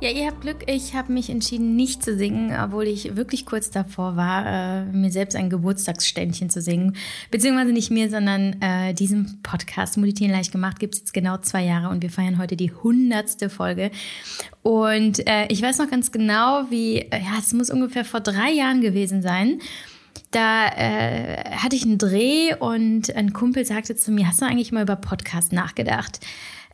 Ja, ihr habt Glück. Ich habe mich entschieden, nicht zu singen, obwohl ich wirklich kurz davor war, äh, mir selbst ein Geburtstagsständchen zu singen. Beziehungsweise nicht mir, sondern äh, diesem Podcast Meditieren leicht gemacht gibt es jetzt genau zwei Jahre und wir feiern heute die hundertste Folge. Und äh, ich weiß noch ganz genau, wie, äh, ja, es muss ungefähr vor drei Jahren gewesen sein. Da äh, hatte ich einen Dreh und ein Kumpel sagte zu mir, hast du eigentlich mal über Podcast nachgedacht?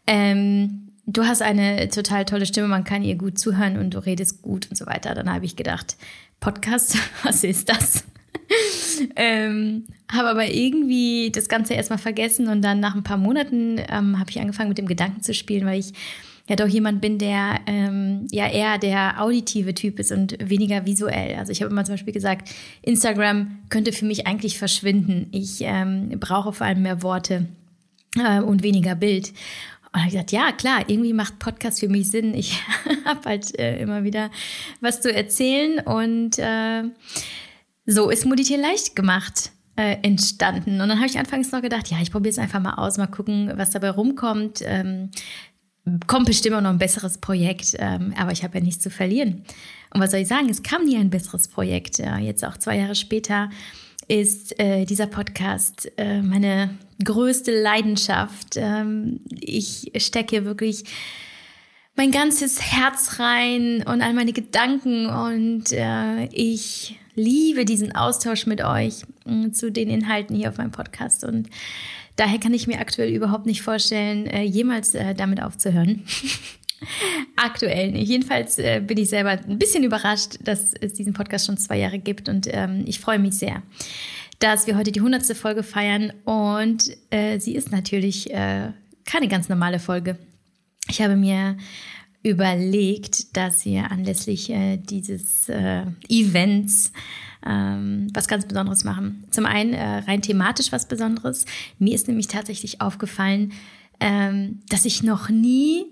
Ähm, du hast eine total tolle Stimme, man kann ihr gut zuhören und du redest gut und so weiter. Dann habe ich gedacht, Podcast, was ist das? ähm, habe aber irgendwie das Ganze erstmal vergessen und dann nach ein paar Monaten ähm, habe ich angefangen mit dem Gedanken zu spielen, weil ich ja doch jemand bin, der ähm, ja eher der auditive Typ ist und weniger visuell. Also ich habe immer zum Beispiel gesagt, Instagram könnte für mich eigentlich verschwinden. Ich ähm, brauche vor allem mehr Worte äh, und weniger Bild. Und habe ich gesagt, ja, klar, irgendwie macht Podcast für mich Sinn. Ich habe halt äh, immer wieder was zu erzählen und äh, so ist Meditieren leicht gemacht äh, entstanden. Und dann habe ich anfangs noch gedacht, ja, ich probiere es einfach mal aus, mal gucken, was dabei rumkommt. Ähm, kommt bestimmt auch noch ein besseres Projekt, ähm, aber ich habe ja nichts zu verlieren. Und was soll ich sagen? Es kam nie ein besseres Projekt. Ja, jetzt auch zwei Jahre später ist äh, dieser Podcast äh, meine größte Leidenschaft. Ähm, ich stecke wirklich mein ganzes Herz rein und all meine Gedanken und äh, ich liebe diesen Austausch mit euch äh, zu den Inhalten hier auf meinem Podcast und daher kann ich mir aktuell überhaupt nicht vorstellen, äh, jemals äh, damit aufzuhören. Aktuell nicht. Jedenfalls äh, bin ich selber ein bisschen überrascht, dass es diesen Podcast schon zwei Jahre gibt und ähm, ich freue mich sehr, dass wir heute die hundertste Folge feiern und äh, sie ist natürlich äh, keine ganz normale Folge. Ich habe mir überlegt, dass wir anlässlich äh, dieses äh, Events ähm, was ganz Besonderes machen. Zum einen äh, rein thematisch was Besonderes. Mir ist nämlich tatsächlich aufgefallen, ähm, dass ich noch nie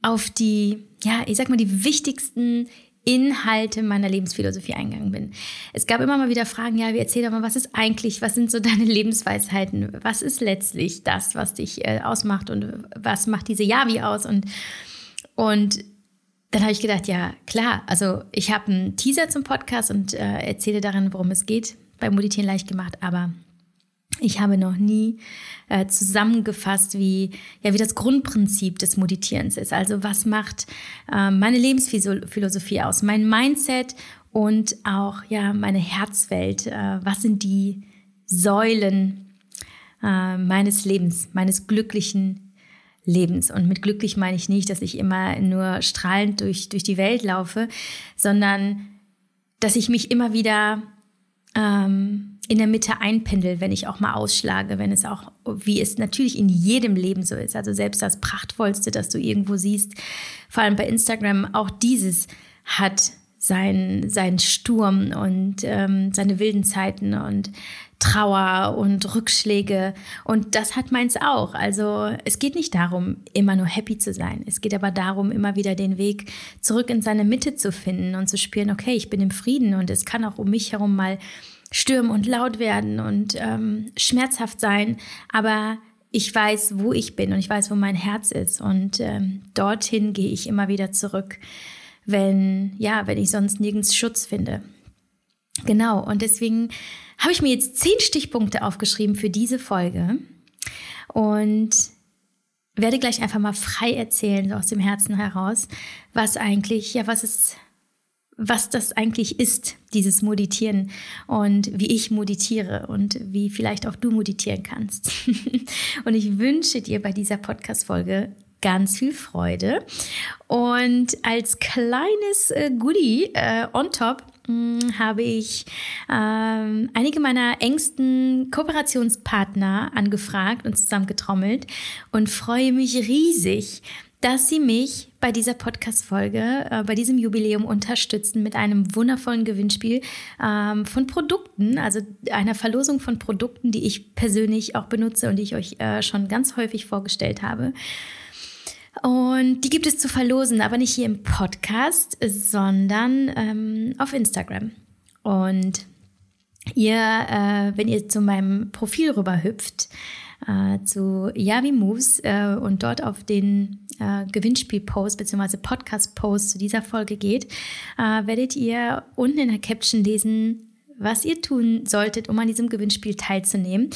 auf die, ja, ich sag mal, die wichtigsten Inhalte meiner Lebensphilosophie eingegangen bin. Es gab immer mal wieder Fragen, ja, wie erzähl doch mal, was ist eigentlich, was sind so deine Lebensweisheiten? Was ist letztlich das, was dich äh, ausmacht und was macht diese Yavi aus? Und, und dann habe ich gedacht, ja, klar, also ich habe einen Teaser zum Podcast und äh, erzähle darin, worum es geht, bei Meditieren leicht gemacht, aber ich habe noch nie äh, zusammengefasst, wie, ja, wie das Grundprinzip des Meditierens ist. Also was macht äh, meine Lebensphilosophie aus, mein Mindset und auch ja meine Herzwelt. Äh, was sind die Säulen äh, meines Lebens, meines glücklichen Lebens. Und mit glücklich meine ich nicht, dass ich immer nur strahlend durch, durch die Welt laufe, sondern dass ich mich immer wieder ähm, in der Mitte einpendel, wenn ich auch mal ausschlage, wenn es auch, wie es natürlich in jedem Leben so ist, also selbst das Prachtvollste, das du irgendwo siehst, vor allem bei Instagram, auch dieses hat seinen, seinen Sturm und ähm, seine wilden Zeiten und Trauer und Rückschläge. Und das hat meins auch. Also es geht nicht darum, immer nur happy zu sein. Es geht aber darum, immer wieder den Weg zurück in seine Mitte zu finden und zu spüren, okay, ich bin im Frieden und es kann auch um mich herum mal stürmen und laut werden und ähm, schmerzhaft sein. Aber ich weiß, wo ich bin und ich weiß, wo mein Herz ist. Und ähm, dorthin gehe ich immer wieder zurück wenn, ja, wenn ich sonst nirgends Schutz finde. Genau, und deswegen habe ich mir jetzt zehn Stichpunkte aufgeschrieben für diese Folge und werde gleich einfach mal frei erzählen, so aus dem Herzen heraus, was eigentlich, ja, was ist, was das eigentlich ist, dieses Moditieren und wie ich moditiere und wie vielleicht auch du moditieren kannst. und ich wünsche dir bei dieser Podcast-Folge ganz viel Freude. Und als kleines äh, Goodie äh, on top mh, hm, habe ich ähm, einige meiner engsten Kooperationspartner angefragt und zusammengetrommelt und freue mich riesig, dass Sie mich bei dieser Podcast-Folge, äh, bei diesem Jubiläum unterstützen mit einem wundervollen Gewinnspiel ähm, von Produkten, also einer Verlosung von Produkten, die ich persönlich auch benutze und die ich euch äh, schon ganz häufig vorgestellt habe. Und die gibt es zu verlosen, aber nicht hier im Podcast, sondern ähm, auf Instagram. Und ihr, äh, wenn ihr zu meinem Profil rüber hüpft, äh, zu Yavi Moves äh, und dort auf den äh, Gewinnspiel-Post bzw. Podcast-Post zu dieser Folge geht, äh, werdet ihr unten in der Caption lesen, was ihr tun solltet, um an diesem Gewinnspiel teilzunehmen.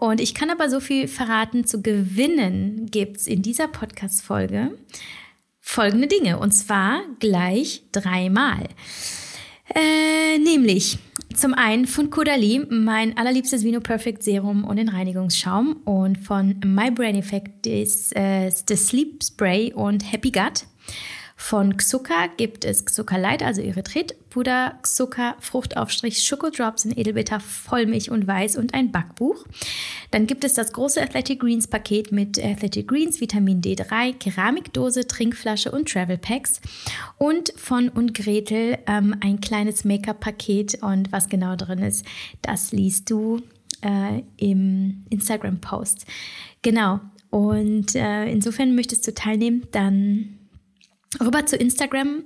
Und ich kann aber so viel verraten, zu gewinnen gibt es in dieser Podcast-Folge folgende Dinge. Und zwar gleich dreimal. Äh, nämlich zum einen von Kodali, mein allerliebstes Vino Perfect Serum und den Reinigungsschaum und von My Brain Effect ist äh, das Sleep Spray und Happy Gut. Von Xuka gibt es Xuka Light, also Erythrit-Puder, Xuka, Fruchtaufstrich, Schokodrops in Edelbitter, Vollmilch und Weiß und ein Backbuch. Dann gibt es das große Athletic Greens Paket mit Athletic Greens, Vitamin D3, Keramikdose, Trinkflasche und Travel Packs. Und von und Gretel ähm, ein kleines Make-up-Paket und was genau drin ist, das liest du äh, im Instagram-Post. Genau. Und äh, insofern möchtest du teilnehmen, dann Rüber zu Instagram.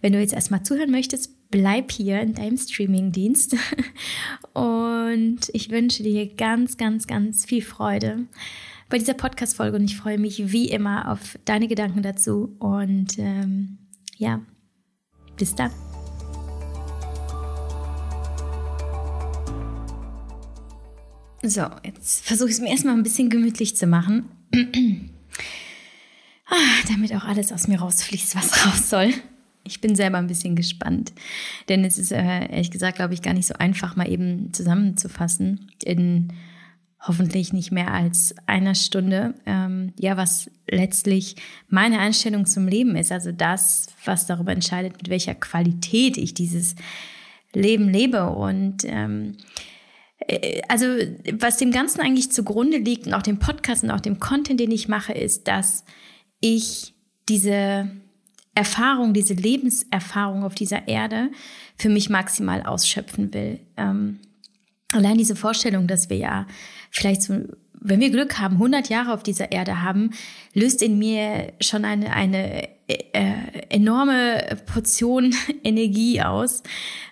Wenn du jetzt erstmal zuhören möchtest, bleib hier in deinem Streamingdienst. Und ich wünsche dir ganz, ganz, ganz viel Freude bei dieser Podcast-Folge und ich freue mich wie immer auf deine Gedanken dazu. Und ähm, ja, bis dann. So, jetzt versuche ich es mir erstmal ein bisschen gemütlich zu machen. Ah, damit auch alles aus mir rausfließt, was raus soll. Ich bin selber ein bisschen gespannt, denn es ist äh, ehrlich gesagt, glaube ich, gar nicht so einfach, mal eben zusammenzufassen in hoffentlich nicht mehr als einer Stunde. Ähm, ja, was letztlich meine Einstellung zum Leben ist, also das, was darüber entscheidet, mit welcher Qualität ich dieses Leben lebe und ähm, äh, also was dem Ganzen eigentlich zugrunde liegt und auch dem Podcast und auch dem Content, den ich mache, ist, dass ich diese Erfahrung, diese Lebenserfahrung auf dieser Erde für mich maximal ausschöpfen will. Ähm, allein diese Vorstellung, dass wir ja vielleicht so, wenn wir Glück haben, 100 Jahre auf dieser Erde haben, löst in mir schon eine, eine äh, enorme Portion Energie aus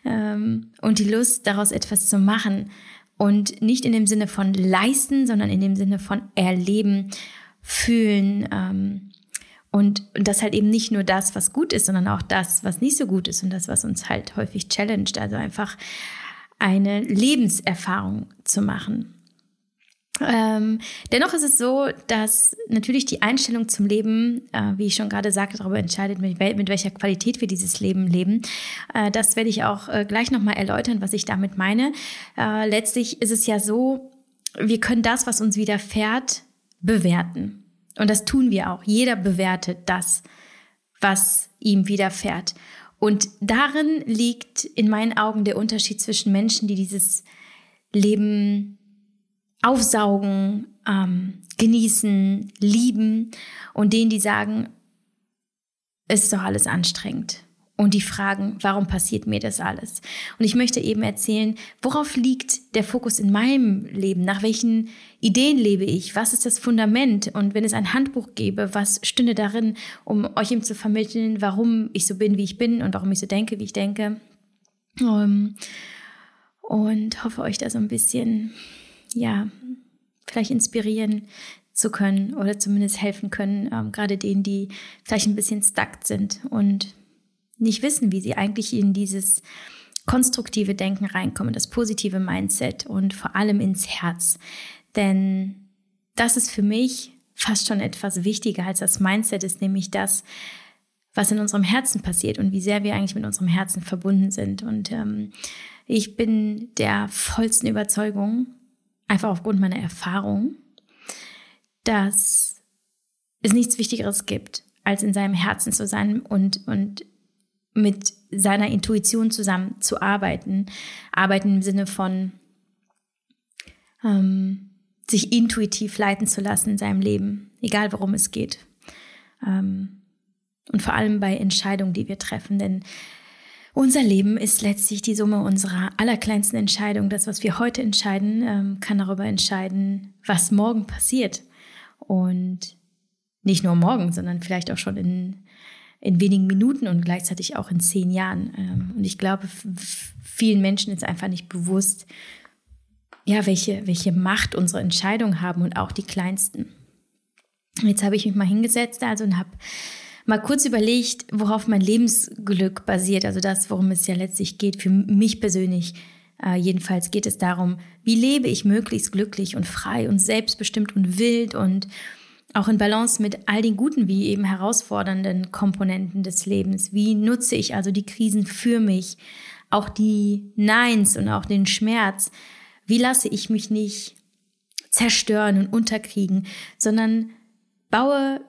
ähm, und die Lust, daraus etwas zu machen. Und nicht in dem Sinne von leisten, sondern in dem Sinne von erleben, fühlen, ähm, und, und das halt eben nicht nur das, was gut ist, sondern auch das, was nicht so gut ist und das, was uns halt häufig challenged. Also einfach eine Lebenserfahrung zu machen. Ähm, dennoch ist es so, dass natürlich die Einstellung zum Leben, äh, wie ich schon gerade sagte, darüber entscheidet, mit, wel mit welcher Qualität wir dieses Leben leben. Äh, das werde ich auch äh, gleich nochmal erläutern, was ich damit meine. Äh, letztlich ist es ja so, wir können das, was uns widerfährt, bewerten. Und das tun wir auch. Jeder bewertet das, was ihm widerfährt. Und darin liegt in meinen Augen der Unterschied zwischen Menschen, die dieses Leben aufsaugen, ähm, genießen, lieben und denen, die sagen, es ist doch alles anstrengend und die fragen, warum passiert mir das alles? Und ich möchte eben erzählen, worauf liegt der Fokus in meinem Leben? Nach welchen Ideen lebe ich? Was ist das Fundament? Und wenn es ein Handbuch gäbe, was stünde darin, um euch eben zu vermitteln, warum ich so bin, wie ich bin und warum ich so denke, wie ich denke? Um, und hoffe euch da so ein bisschen, ja, vielleicht inspirieren zu können oder zumindest helfen können, ähm, gerade denen, die vielleicht ein bisschen stuck sind und nicht wissen, wie sie eigentlich in dieses konstruktive Denken reinkommen, das positive Mindset und vor allem ins Herz. Denn das ist für mich fast schon etwas wichtiger als das Mindset, ist nämlich das, was in unserem Herzen passiert und wie sehr wir eigentlich mit unserem Herzen verbunden sind. Und ähm, ich bin der vollsten Überzeugung, einfach aufgrund meiner Erfahrung, dass es nichts Wichtigeres gibt, als in seinem Herzen zu sein und, und mit seiner Intuition zusammen zu arbeiten. Arbeiten im Sinne von ähm, sich intuitiv leiten zu lassen in seinem Leben, egal worum es geht. Ähm, und vor allem bei Entscheidungen, die wir treffen. Denn unser Leben ist letztlich die Summe unserer allerkleinsten Entscheidungen. Das, was wir heute entscheiden, ähm, kann darüber entscheiden, was morgen passiert. Und nicht nur morgen, sondern vielleicht auch schon in in wenigen Minuten und gleichzeitig auch in zehn Jahren. Ähm, und ich glaube, vielen Menschen ist einfach nicht bewusst, ja, welche, welche Macht unsere Entscheidungen haben und auch die kleinsten. Jetzt habe ich mich mal hingesetzt also und habe mal kurz überlegt, worauf mein Lebensglück basiert, also das, worum es ja letztlich geht, für mich persönlich. Äh, jedenfalls geht es darum, wie lebe ich möglichst glücklich und frei und selbstbestimmt und wild und auch in Balance mit all den guten wie eben herausfordernden Komponenten des Lebens. Wie nutze ich also die Krisen für mich, auch die Neins und auch den Schmerz? Wie lasse ich mich nicht zerstören und unterkriegen, sondern baue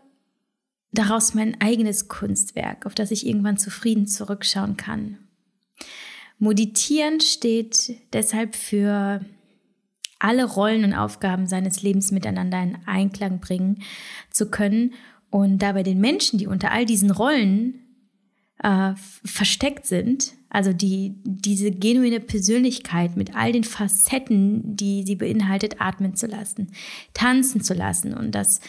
daraus mein eigenes Kunstwerk, auf das ich irgendwann zufrieden zurückschauen kann. Meditieren steht deshalb für alle Rollen und Aufgaben seines Lebens miteinander in Einklang bringen zu können und dabei den Menschen, die unter all diesen Rollen äh, versteckt sind, also die, diese genuine Persönlichkeit mit all den Facetten, die sie beinhaltet, atmen zu lassen, tanzen zu lassen und das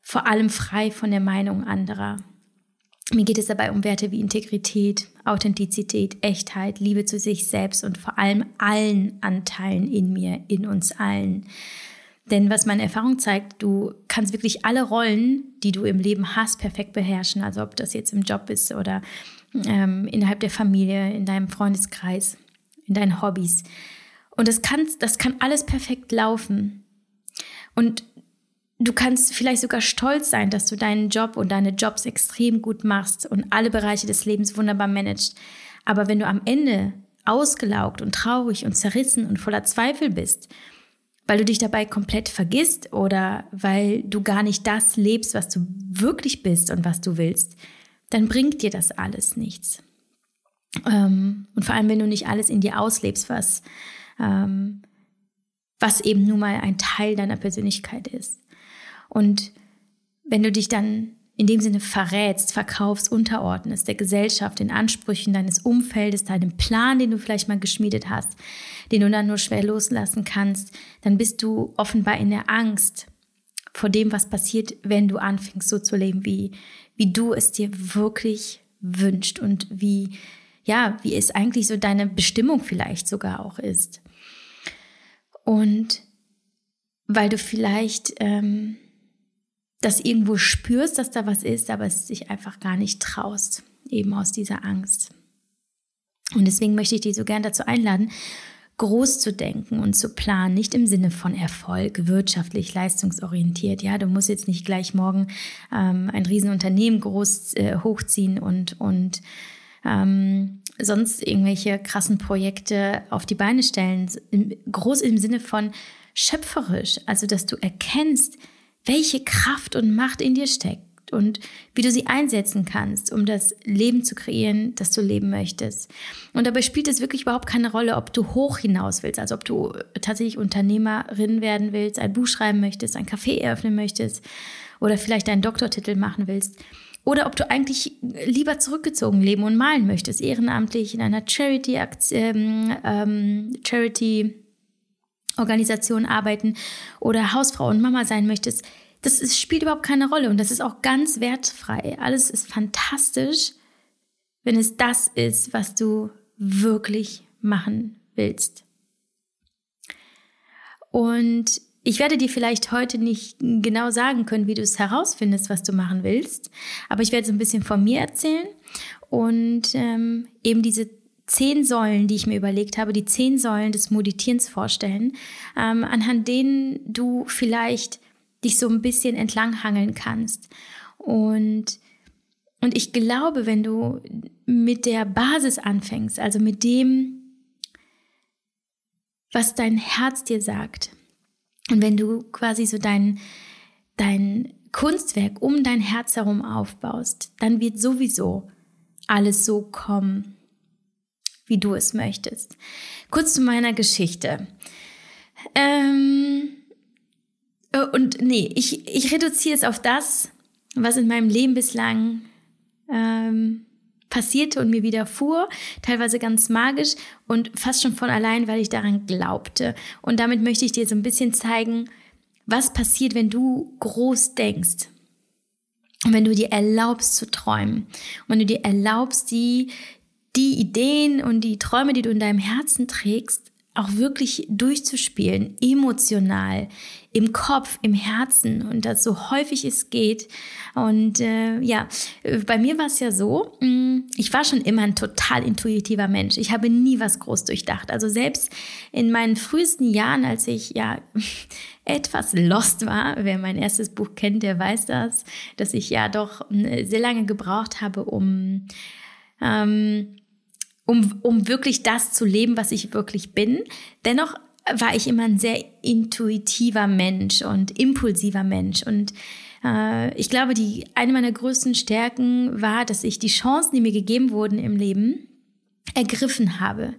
vor allem frei von der Meinung anderer. Mir geht es dabei um Werte wie Integrität, Authentizität, Echtheit, Liebe zu sich selbst und vor allem allen Anteilen in mir, in uns allen. Denn was meine Erfahrung zeigt, du kannst wirklich alle Rollen, die du im Leben hast, perfekt beherrschen. Also ob das jetzt im Job ist oder ähm, innerhalb der Familie, in deinem Freundeskreis, in deinen Hobbys. Und das kann, das kann alles perfekt laufen. Und Du kannst vielleicht sogar stolz sein, dass du deinen Job und deine Jobs extrem gut machst und alle Bereiche des Lebens wunderbar managst. Aber wenn du am Ende ausgelaugt und traurig und zerrissen und voller Zweifel bist, weil du dich dabei komplett vergisst oder weil du gar nicht das lebst, was du wirklich bist und was du willst, dann bringt dir das alles nichts. Ähm, und vor allem, wenn du nicht alles in dir auslebst, was, ähm, was eben nun mal ein Teil deiner Persönlichkeit ist. Und wenn du dich dann in dem Sinne verrätst, verkaufst, unterordnest, der Gesellschaft, den Ansprüchen deines Umfeldes, deinem Plan, den du vielleicht mal geschmiedet hast, den du dann nur schwer loslassen kannst, dann bist du offenbar in der Angst vor dem, was passiert, wenn du anfängst so zu leben, wie, wie du es dir wirklich wünscht und wie, ja, wie es eigentlich so deine Bestimmung vielleicht sogar auch ist. Und weil du vielleicht ähm, das irgendwo spürst, dass da was ist, aber es sich einfach gar nicht traust, eben aus dieser Angst. Und deswegen möchte ich dich so gern dazu einladen, groß zu denken und zu planen, nicht im Sinne von Erfolg, wirtschaftlich, leistungsorientiert. Ja, du musst jetzt nicht gleich morgen ähm, ein Riesenunternehmen groß äh, hochziehen und, und ähm, sonst irgendwelche krassen Projekte auf die Beine stellen. Groß im Sinne von schöpferisch, also dass du erkennst, welche Kraft und Macht in dir steckt und wie du sie einsetzen kannst, um das Leben zu kreieren, das du leben möchtest. Und dabei spielt es wirklich überhaupt keine Rolle, ob du hoch hinaus willst, also ob du tatsächlich Unternehmerin werden willst, ein Buch schreiben möchtest, ein Café eröffnen möchtest oder vielleicht einen Doktortitel machen willst. Oder ob du eigentlich lieber zurückgezogen leben und malen möchtest, ehrenamtlich in einer Charity, ähm, ähm, Charity Organisation arbeiten oder Hausfrau und Mama sein möchtest, das ist, spielt überhaupt keine Rolle und das ist auch ganz wertfrei. Alles ist fantastisch, wenn es das ist, was du wirklich machen willst. Und ich werde dir vielleicht heute nicht genau sagen können, wie du es herausfindest, was du machen willst, aber ich werde so ein bisschen von mir erzählen und ähm, eben diese zehn Säulen, die ich mir überlegt habe, die zehn Säulen des Meditierens vorstellen, ähm, anhand denen du vielleicht dich so ein bisschen entlanghangeln kannst. Und, und ich glaube, wenn du mit der Basis anfängst, also mit dem, was dein Herz dir sagt, und wenn du quasi so dein, dein Kunstwerk um dein Herz herum aufbaust, dann wird sowieso alles so kommen, wie du es möchtest. Kurz zu meiner Geschichte. Ähm, äh, und nee, ich, ich reduziere es auf das, was in meinem Leben bislang ähm, passierte und mir widerfuhr, teilweise ganz magisch und fast schon von allein, weil ich daran glaubte. Und damit möchte ich dir so ein bisschen zeigen, was passiert, wenn du groß denkst. Und wenn du dir erlaubst zu träumen, und wenn du dir erlaubst, die, die Ideen und die Träume, die du in deinem Herzen trägst, auch wirklich durchzuspielen, emotional, im Kopf, im Herzen und das so häufig es geht. Und äh, ja, bei mir war es ja so, mm, ich war schon immer ein total intuitiver Mensch. Ich habe nie was groß durchdacht. Also selbst in meinen frühesten Jahren, als ich ja etwas lost war, wer mein erstes Buch kennt, der weiß das, dass ich ja doch mm, sehr lange gebraucht habe, um ähm, um, um wirklich das zu leben, was ich wirklich bin. Dennoch war ich immer ein sehr intuitiver Mensch und impulsiver Mensch. Und äh, ich glaube, die, eine meiner größten Stärken war, dass ich die Chancen, die mir gegeben wurden im Leben, ergriffen habe.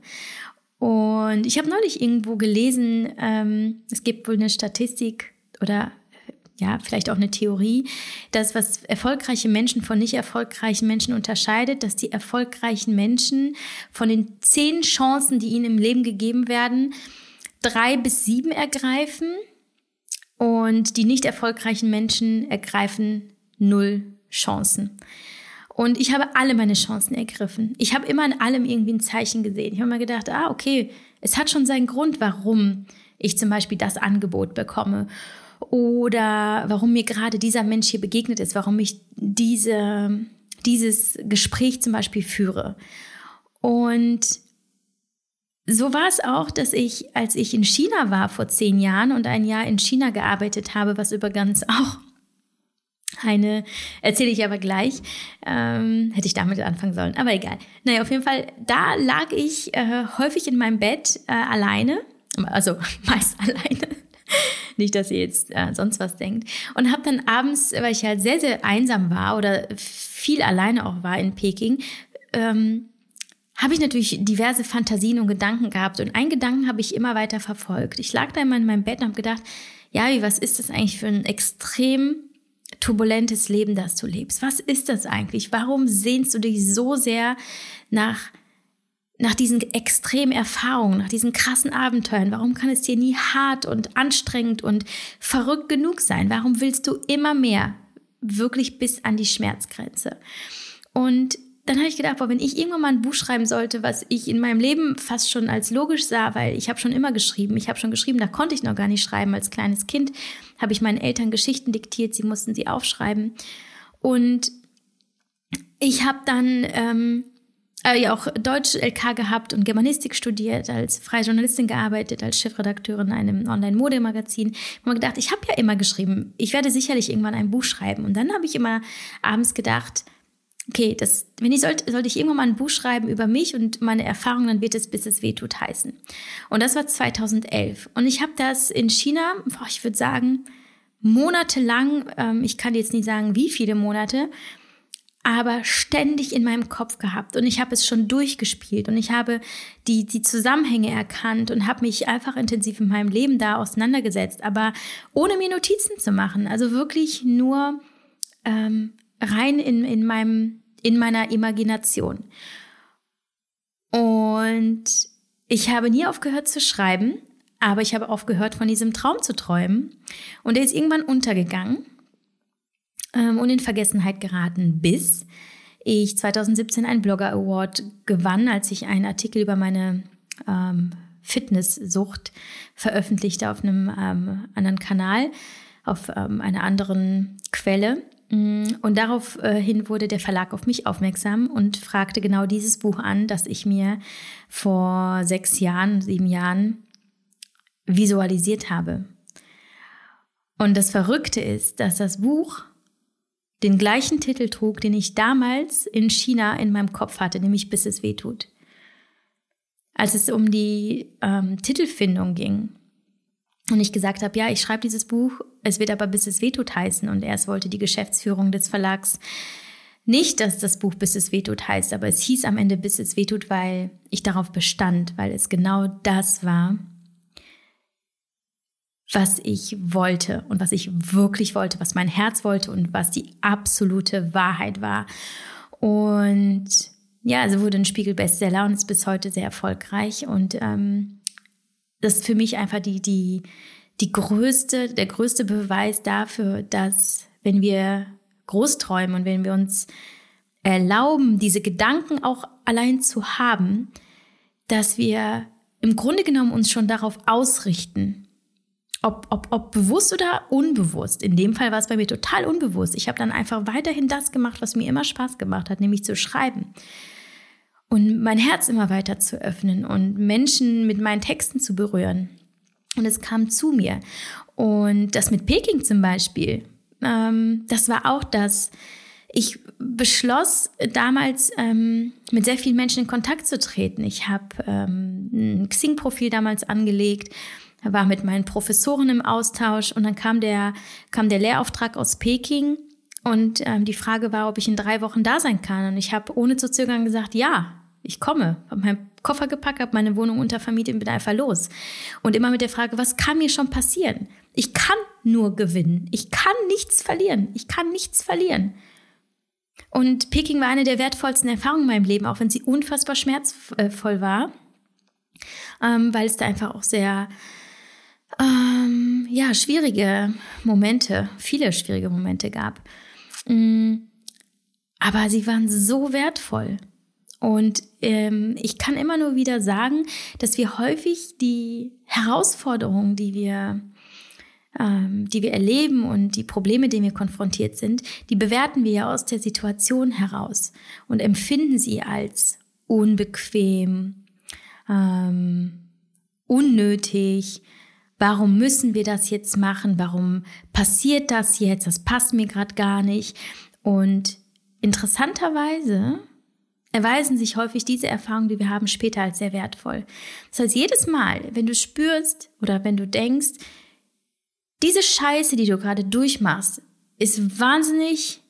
Und ich habe neulich irgendwo gelesen, ähm, es gibt wohl eine Statistik oder ja, vielleicht auch eine Theorie, dass was erfolgreiche Menschen von nicht erfolgreichen Menschen unterscheidet, dass die erfolgreichen Menschen von den zehn Chancen, die ihnen im Leben gegeben werden, drei bis sieben ergreifen und die nicht erfolgreichen Menschen ergreifen null Chancen. Und ich habe alle meine Chancen ergriffen. Ich habe immer in allem irgendwie ein Zeichen gesehen. Ich habe mir gedacht, ah, okay, es hat schon seinen Grund, warum ich zum Beispiel das Angebot bekomme oder warum mir gerade dieser Mensch hier begegnet ist, warum ich diese, dieses Gespräch zum Beispiel führe. Und so war es auch, dass ich, als ich in China war vor zehn Jahren und ein Jahr in China gearbeitet habe, was übrigens auch eine, erzähle ich aber gleich, ähm, hätte ich damit anfangen sollen, aber egal. Naja, auf jeden Fall, da lag ich äh, häufig in meinem Bett äh, alleine, also meist alleine nicht, dass ihr jetzt äh, sonst was denkt. Und habe dann abends, weil ich halt sehr, sehr einsam war oder viel alleine auch war in Peking, ähm, habe ich natürlich diverse Fantasien und Gedanken gehabt. Und einen Gedanken habe ich immer weiter verfolgt. Ich lag da immer in meinem Bett und habe gedacht, ja, wie, was ist das eigentlich für ein extrem turbulentes Leben, das du lebst? Was ist das eigentlich? Warum sehnst du dich so sehr nach nach diesen extremen Erfahrungen, nach diesen krassen Abenteuern, warum kann es dir nie hart und anstrengend und verrückt genug sein? Warum willst du immer mehr? Wirklich bis an die Schmerzgrenze. Und dann habe ich gedacht, boah, wenn ich irgendwann mal ein Buch schreiben sollte, was ich in meinem Leben fast schon als logisch sah, weil ich habe schon immer geschrieben, ich habe schon geschrieben, da konnte ich noch gar nicht schreiben. Als kleines Kind habe ich meinen Eltern Geschichten diktiert, sie mussten sie aufschreiben. Und ich habe dann ähm, äh, ja auch Deutsch LK gehabt und Germanistik studiert, als freie Journalistin gearbeitet, als Chefredakteurin in einem Online-Modemagazin. Ich habe mir gedacht, ich habe ja immer geschrieben, ich werde sicherlich irgendwann ein Buch schreiben. Und dann habe ich immer abends gedacht, okay, das, wenn ich sollte, sollte ich irgendwann mal ein Buch schreiben über mich und meine Erfahrungen, dann wird es bis es weh tut heißen. Und das war 2011. Und ich habe das in China, ich würde sagen, monatelang, ähm, ich kann jetzt nicht sagen, wie viele Monate, aber ständig in meinem Kopf gehabt. Und ich habe es schon durchgespielt. Und ich habe die, die Zusammenhänge erkannt und habe mich einfach intensiv in meinem Leben da auseinandergesetzt, aber ohne mir Notizen zu machen, also wirklich nur ähm, rein in, in, meinem, in meiner Imagination. Und ich habe nie aufgehört zu schreiben, aber ich habe aufgehört, von diesem Traum zu träumen. Und er ist irgendwann untergegangen ähm, und in Vergessenheit geraten, bis ich 2017 einen Blogger Award gewann, als ich einen Artikel über meine ähm, Fitnesssucht veröffentlichte auf einem ähm, anderen Kanal, auf ähm, einer anderen Quelle. Mm, und daraufhin äh, wurde der Verlag auf mich aufmerksam und fragte genau dieses Buch an, das ich mir vor sechs Jahren, sieben Jahren visualisiert habe. Und das Verrückte ist, dass das Buch den gleichen Titel trug, den ich damals in China in meinem Kopf hatte, nämlich Bis es weh tut. Als es um die ähm, Titelfindung ging und ich gesagt habe, ja, ich schreibe dieses Buch, es wird aber Bis es weh tut heißen und erst wollte die Geschäftsführung des Verlags nicht, dass das Buch Bis es weh tut heißt, aber es hieß am Ende Bis es weh tut, weil ich darauf bestand, weil es genau das war, was ich wollte und was ich wirklich wollte, was mein Herz wollte und was die absolute Wahrheit war. Und ja, also wurde ein Spiegel-Bestseller und ist bis heute sehr erfolgreich. Und ähm, das ist für mich einfach die, die, die größte, der größte Beweis dafür, dass wenn wir groß träumen und wenn wir uns erlauben, diese Gedanken auch allein zu haben, dass wir im Grunde genommen uns schon darauf ausrichten, ob, ob, ob bewusst oder unbewusst. In dem Fall war es bei mir total unbewusst. Ich habe dann einfach weiterhin das gemacht, was mir immer Spaß gemacht hat, nämlich zu schreiben. Und mein Herz immer weiter zu öffnen und Menschen mit meinen Texten zu berühren. Und es kam zu mir. Und das mit Peking zum Beispiel, ähm, das war auch das. Ich beschloss damals ähm, mit sehr vielen Menschen in Kontakt zu treten. Ich habe ähm, ein Xing-Profil damals angelegt, war mit meinen Professoren im Austausch und dann kam der, kam der Lehrauftrag aus Peking und ähm, die Frage war, ob ich in drei Wochen da sein kann. Und ich habe ohne zu zögern gesagt, ja, ich komme. Habe meinen Koffer gepackt, habe meine Wohnung untervermietet und bin einfach los. Und immer mit der Frage, was kann mir schon passieren? Ich kann nur gewinnen. Ich kann nichts verlieren. Ich kann nichts verlieren. Und Peking war eine der wertvollsten Erfahrungen in meinem Leben, auch wenn sie unfassbar schmerzvoll war, ähm, weil es da einfach auch sehr ähm, ja schwierige Momente, viele schwierige Momente gab. Mm, aber sie waren so wertvoll. Und ähm, ich kann immer nur wieder sagen, dass wir häufig die Herausforderungen, die wir ähm, die wir erleben und die Probleme, denen wir konfrontiert sind, die bewerten wir ja aus der Situation heraus und empfinden sie als unbequem, ähm, unnötig. Warum müssen wir das jetzt machen? Warum passiert das jetzt? Das passt mir gerade gar nicht. Und interessanterweise erweisen sich häufig diese Erfahrungen, die wir haben, später als sehr wertvoll. Das heißt, jedes Mal, wenn du spürst oder wenn du denkst, diese Scheiße, die du gerade durchmachst, ist wahnsinnig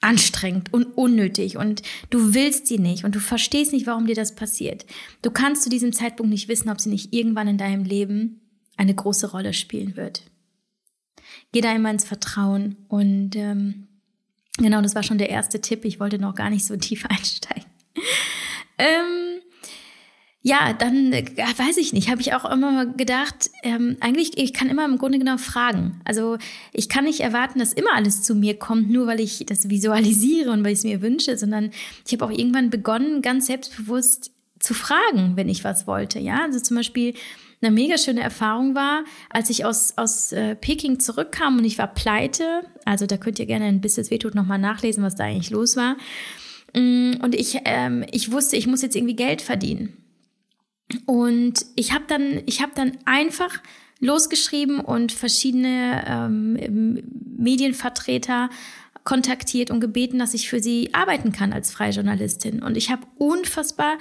anstrengend und unnötig und du willst sie nicht und du verstehst nicht, warum dir das passiert. Du kannst zu diesem Zeitpunkt nicht wissen, ob sie nicht irgendwann in deinem Leben eine große Rolle spielen wird. Geh da immer ins Vertrauen und ähm, genau, das war schon der erste Tipp. Ich wollte noch gar nicht so tief einsteigen. ähm, ja, dann äh, weiß ich nicht, habe ich auch immer gedacht, ähm, eigentlich, ich kann immer im Grunde genommen fragen. Also ich kann nicht erwarten, dass immer alles zu mir kommt, nur weil ich das visualisiere und weil ich es mir wünsche, sondern ich habe auch irgendwann begonnen, ganz selbstbewusst zu fragen, wenn ich was wollte. Ja, also zum Beispiel eine mega schöne Erfahrung war, als ich aus, aus äh, Peking zurückkam und ich war pleite. Also da könnt ihr gerne ein bisschen wehtut nochmal nachlesen, was da eigentlich los war. Mm, und ich, ähm, ich wusste, ich muss jetzt irgendwie Geld verdienen. Und ich habe dann, ich habe dann einfach losgeschrieben und verschiedene ähm, Medienvertreter kontaktiert und gebeten, dass ich für sie arbeiten kann als freie Journalistin. Und ich habe unfassbar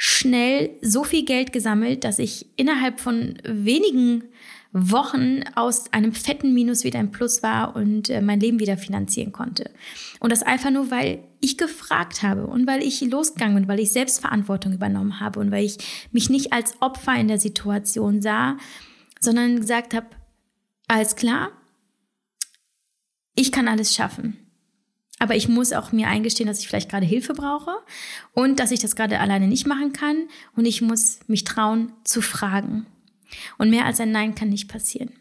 schnell so viel Geld gesammelt, dass ich innerhalb von wenigen Wochen aus einem fetten Minus wieder ein Plus war und äh, mein Leben wieder finanzieren konnte. Und das einfach nur, weil ich gefragt habe und weil ich losgegangen bin, weil ich Selbstverantwortung übernommen habe und weil ich mich nicht als Opfer in der Situation sah, sondern gesagt habe, alles klar, ich kann alles schaffen. Aber ich muss auch mir eingestehen, dass ich vielleicht gerade Hilfe brauche und dass ich das gerade alleine nicht machen kann. Und ich muss mich trauen zu fragen. Und mehr als ein Nein kann nicht passieren.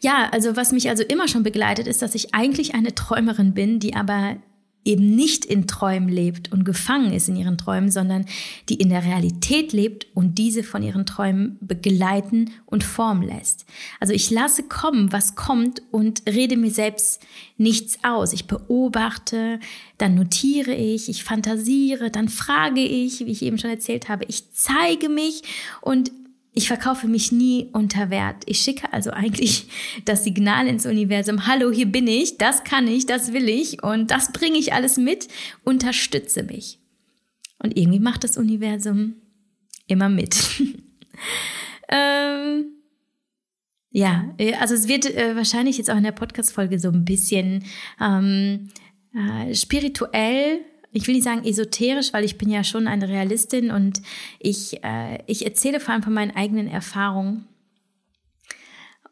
Ja, also was mich also immer schon begleitet, ist, dass ich eigentlich eine Träumerin bin, die aber eben nicht in Träumen lebt und gefangen ist in ihren Träumen, sondern die in der Realität lebt und diese von ihren Träumen begleiten und formen lässt. Also ich lasse kommen, was kommt und rede mir selbst nichts aus. Ich beobachte, dann notiere ich, ich fantasiere, dann frage ich, wie ich eben schon erzählt habe, ich zeige mich und ich verkaufe mich nie unter Wert. Ich schicke also eigentlich das Signal ins Universum, hallo, hier bin ich, das kann ich, das will ich und das bringe ich alles mit, unterstütze mich. Und irgendwie macht das Universum immer mit. ähm, ja, also es wird äh, wahrscheinlich jetzt auch in der Podcast-Folge so ein bisschen ähm, äh, spirituell ich will nicht sagen esoterisch, weil ich bin ja schon eine Realistin und ich, äh, ich erzähle vor allem von meinen eigenen Erfahrungen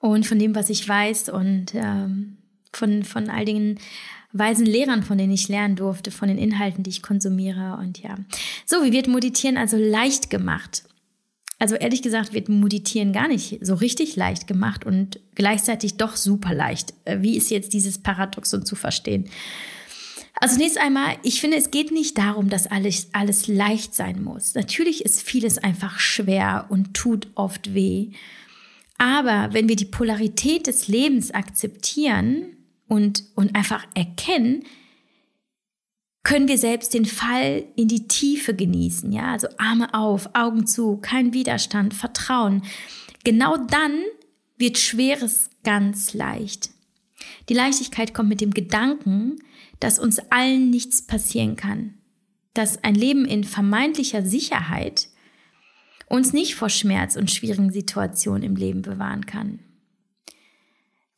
und von dem, was ich weiß und ähm, von, von all den weisen Lehrern, von denen ich lernen durfte, von den Inhalten, die ich konsumiere und ja. So, wie wird Meditieren also leicht gemacht? also ehrlich gesagt wird Meditieren gar nicht so richtig leicht gemacht und gleichzeitig doch super leicht. Äh, wie ist jetzt dieses Paradoxon zu verstehen? Also zunächst einmal, ich finde, es geht nicht darum, dass alles, alles leicht sein muss. Natürlich ist vieles einfach schwer und tut oft weh. Aber wenn wir die Polarität des Lebens akzeptieren und, und einfach erkennen, können wir selbst den Fall in die Tiefe genießen, ja, also Arme auf, Augen zu, kein Widerstand, Vertrauen. Genau dann wird Schweres ganz leicht. Die Leichtigkeit kommt mit dem Gedanken, dass uns allen nichts passieren kann, dass ein Leben in vermeintlicher Sicherheit uns nicht vor Schmerz und schwierigen Situationen im Leben bewahren kann.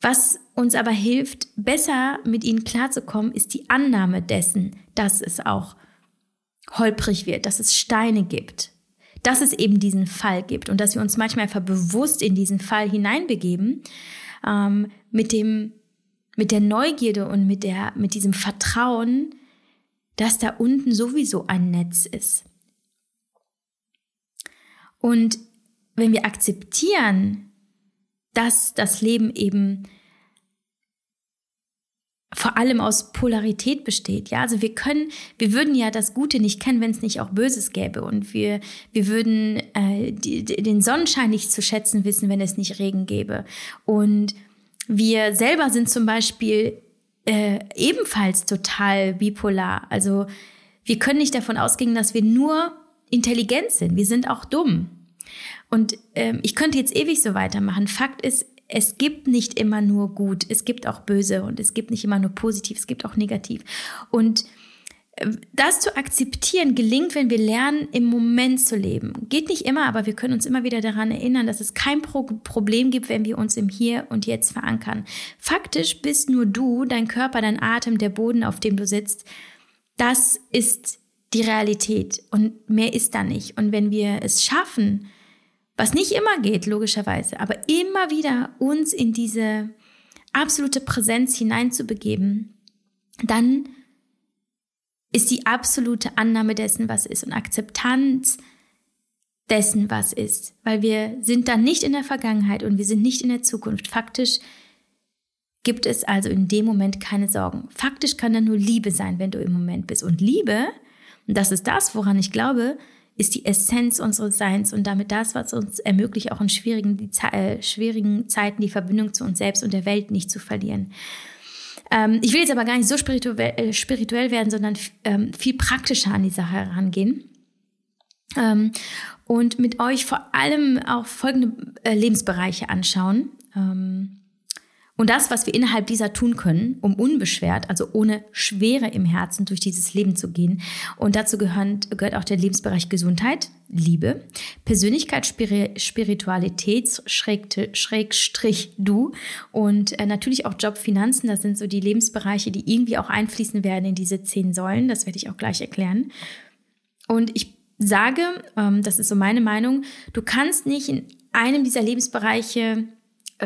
Was uns aber hilft, besser mit ihnen klarzukommen, ist die Annahme dessen, dass es auch holprig wird, dass es Steine gibt, dass es eben diesen Fall gibt und dass wir uns manchmal einfach bewusst in diesen Fall hineinbegeben, ähm, mit dem, mit der Neugierde und mit der, mit diesem Vertrauen, dass da unten sowieso ein Netz ist. Und wenn wir akzeptieren, dass das Leben eben vor allem aus Polarität besteht. Ja, also wir können, wir würden ja das Gute nicht kennen, wenn es nicht auch Böses gäbe. Und wir, wir würden äh, die, den Sonnenschein nicht zu schätzen wissen, wenn es nicht Regen gäbe. Und wir selber sind zum Beispiel äh, ebenfalls total bipolar. Also wir können nicht davon ausgehen, dass wir nur intelligent sind. Wir sind auch dumm. Und ähm, ich könnte jetzt ewig so weitermachen. Fakt ist, es gibt nicht immer nur gut, es gibt auch böse und es gibt nicht immer nur positiv, es gibt auch negativ. Und das zu akzeptieren gelingt, wenn wir lernen, im Moment zu leben. Geht nicht immer, aber wir können uns immer wieder daran erinnern, dass es kein Pro Problem gibt, wenn wir uns im Hier und Jetzt verankern. Faktisch bist nur du, dein Körper, dein Atem, der Boden, auf dem du sitzt. Das ist die Realität und mehr ist da nicht. Und wenn wir es schaffen, was nicht immer geht, logischerweise, aber immer wieder uns in diese absolute Präsenz hineinzubegeben, dann ist die absolute Annahme dessen, was ist und Akzeptanz dessen, was ist. Weil wir sind dann nicht in der Vergangenheit und wir sind nicht in der Zukunft. Faktisch gibt es also in dem Moment keine Sorgen. Faktisch kann da nur Liebe sein, wenn du im Moment bist. Und Liebe, und das ist das, woran ich glaube, ist die Essenz unseres Seins und damit das, was uns ermöglicht, auch in schwierigen, die, äh, schwierigen Zeiten die Verbindung zu uns selbst und der Welt nicht zu verlieren. Ähm, ich will jetzt aber gar nicht so spirituell, äh, spirituell werden, sondern ähm, viel praktischer an die Sache herangehen. Ähm, und mit euch vor allem auch folgende äh, Lebensbereiche anschauen. Ähm, und das, was wir innerhalb dieser tun können, um unbeschwert, also ohne Schwere im Herzen durch dieses Leben zu gehen. Und dazu gehört, gehört auch der Lebensbereich Gesundheit, Liebe, Persönlichkeit, Spiritualität, Schrägstrich du und äh, natürlich auch Job, Finanzen. Das sind so die Lebensbereiche, die irgendwie auch einfließen werden in diese zehn Säulen. Das werde ich auch gleich erklären. Und ich sage, ähm, das ist so meine Meinung, du kannst nicht in einem dieser Lebensbereiche